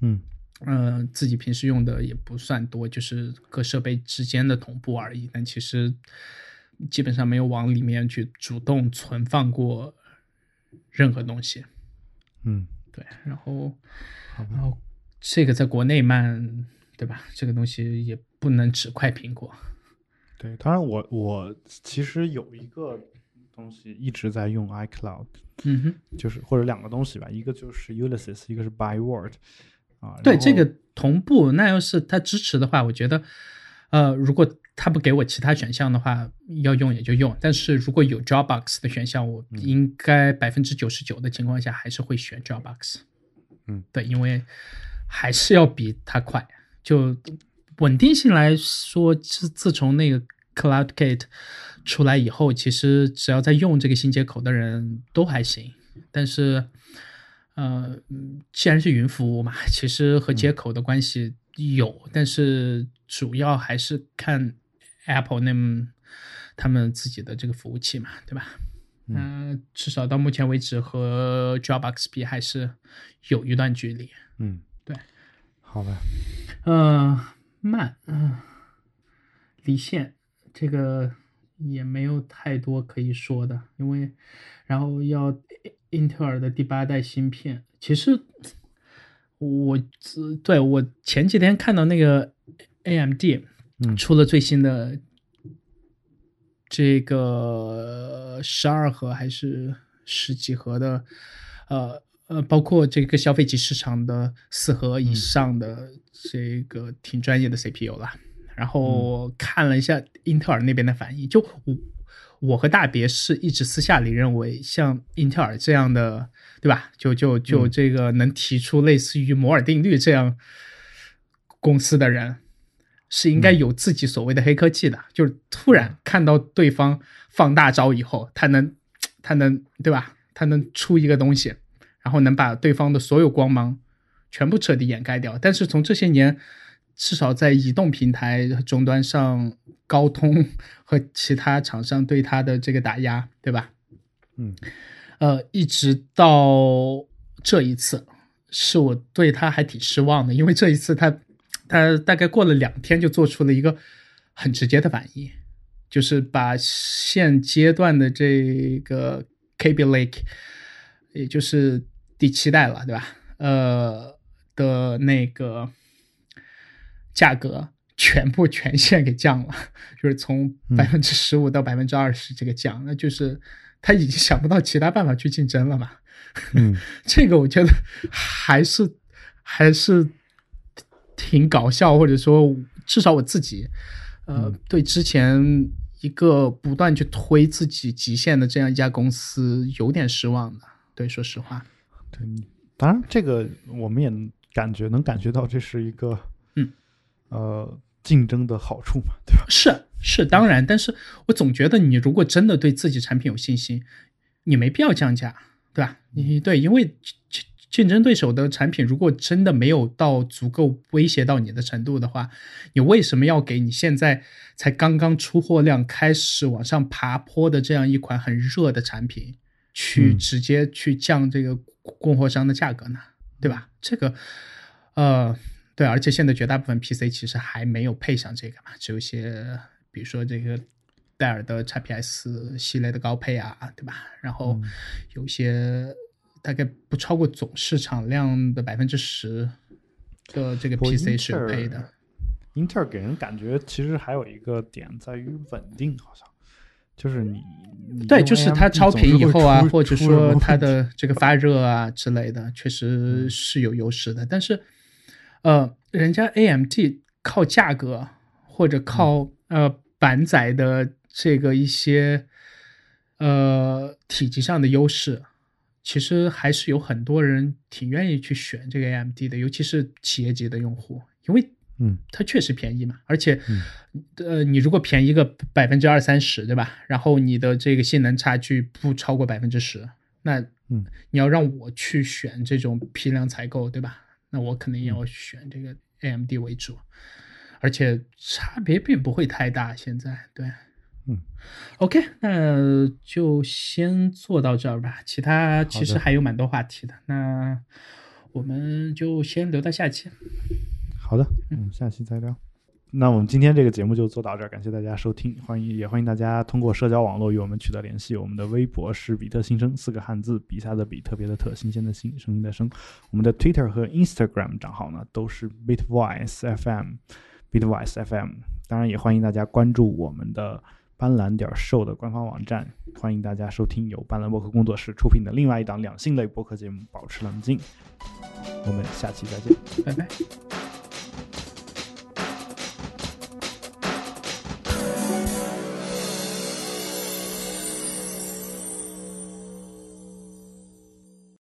嗯
呃，自己平时用的也不算多，就是各设备之间的同步而已。但其实基本上没有往里面去主动存放过任何东西。
嗯，
对，然后
好
然后这个在国内卖，对吧？这个东西也不能只怪苹果。
对，当然我我其实有一个东西一直在用 iCloud，
嗯哼，
就是或者两个东西吧，一个就是 Ulysses，一个是 ByteWord 啊。
对，这个同步，那要是它支持的话，我觉得，呃，如果它不给我其他选项的话，要用也就用。但是如果有 Dropbox 的选项，我
嗯
应该百分之九十九的情况下还是会选 Dropbox。
嗯，
对，因为还是要比它快。就稳定性来说，自自从那个 CloudGate 出来以后，其实只要在用这个新接口的人都还行。但是，呃，嗯既然是云服务嘛，其实和接口的关系有，但是主要还是看 Apple 那他们自己的这个服务器嘛，对吧？嗯、至少到目前为止和 Dropbox 比还是有一段距离。
嗯，
对，
好吧，
嗯、慢，嗯、离线这个也没有太多可以说的，因为然后要英特尔的第八代芯片，其实我自对我前几天看到那个 AMD
嗯
出了最新的这个十二核还是十几核的，呃呃，包括这个消费级市场的四核以上的这个挺专业的 CPU 了。然后看了一下英特尔那边的反应，就我我和大别是一直私下里认为，像英特尔这样的，对吧？就就就
嗯
这个能提出类似于摩尔定律这样公司的人，是应该有自己所谓的黑科技的，就是突然看到对方放大招以后，他能他能对吧？他能出一个东西，然后能把对方的所有光芒全部彻底掩盖掉。但是从这些年，至少在移动平台终端上，高通和其他厂商对它的这个打压，对吧？
嗯
呃，一直到这一次，是我对他还挺失望的，因为这一次他他大概过了两天就做出了一个很直接的反应，就是把现阶段的这个 Kaby Lake，也就是第七代了，对吧？呃的那个价格全部全线给降了，就是从百分之十五到百分之二十这个降，那就是他已经想不到其他办法去竞争了嘛。
嗯
这个我觉得还是还是挺搞笑，或者说至少我自己，呃，
嗯
对之前一个不断去推自己极限的这样一家公司有点失望的。对，说实话，
对，当然这个我们也感觉能感觉到这是一个
嗯
呃竞争的好处嘛，对吧？
是是当然，但是我总觉得你如果真的对自己产品有信心，你没必要降价，对吧？你对，因为竞竞争对手的产品如果真的没有到足够威胁到你的程度的话，你为什么要给你现在才刚刚出货量开始往上爬坡的这样一款很热的产品，去
嗯
直接去降这个供货商的价格呢？对吧？这个，呃，对，而且现在绝大部分 PC 其实还没有配上这个嘛，只有一些，比如说这个戴尔的 XPS 系列的高配啊，对吧？然后有一些大概不超过总市场量的百分之十的这个 PC
英
是有
特尔
配的。
英特尔给人感觉其实还有一个点在于稳定，好像就是你你
对，就是它超频以后啊，或者说它的这个发热啊之类的，确实是有优势的。但是，呃，人家 AMD 靠价格或者靠呃板载的这个一些呃体积上的优势，其实还是有很多人挺愿意去选这个 AMD 的，尤其是企业级的用户，因为
嗯
它确实便宜嘛，而且，
嗯
呃，你如果便宜个百分之二三十，对吧？然后你的这个性能差距不超过百分之十，那
嗯
你要让我去选这种批量采购，对吧？那我肯定要选这个 AMD 为主，而且差别并不会太大。现在对，
嗯
，OK，那就先做到这儿吧。其他其实还有蛮多话题的，那我们就先留到下期。
好的，嗯，下期再聊。那我们今天这个节目就做到这儿，感谢大家收听，欢迎也欢迎大家通过社交网络与我们取得联系。我们的微博是比特新生，四个汉字，比赛的比，特别的特，新鲜的新，声音的声。我们的 Twitter 和 Instagram 账号呢都是 Bitvoice FM，Bitvoice FM。当然也欢迎大家关注我们的斑斓点 show 的官方网站，欢迎大家收听由斑斓博客工作室出品的另外一档两性类播客节目《保持冷静》。我们下期再见。
拜拜。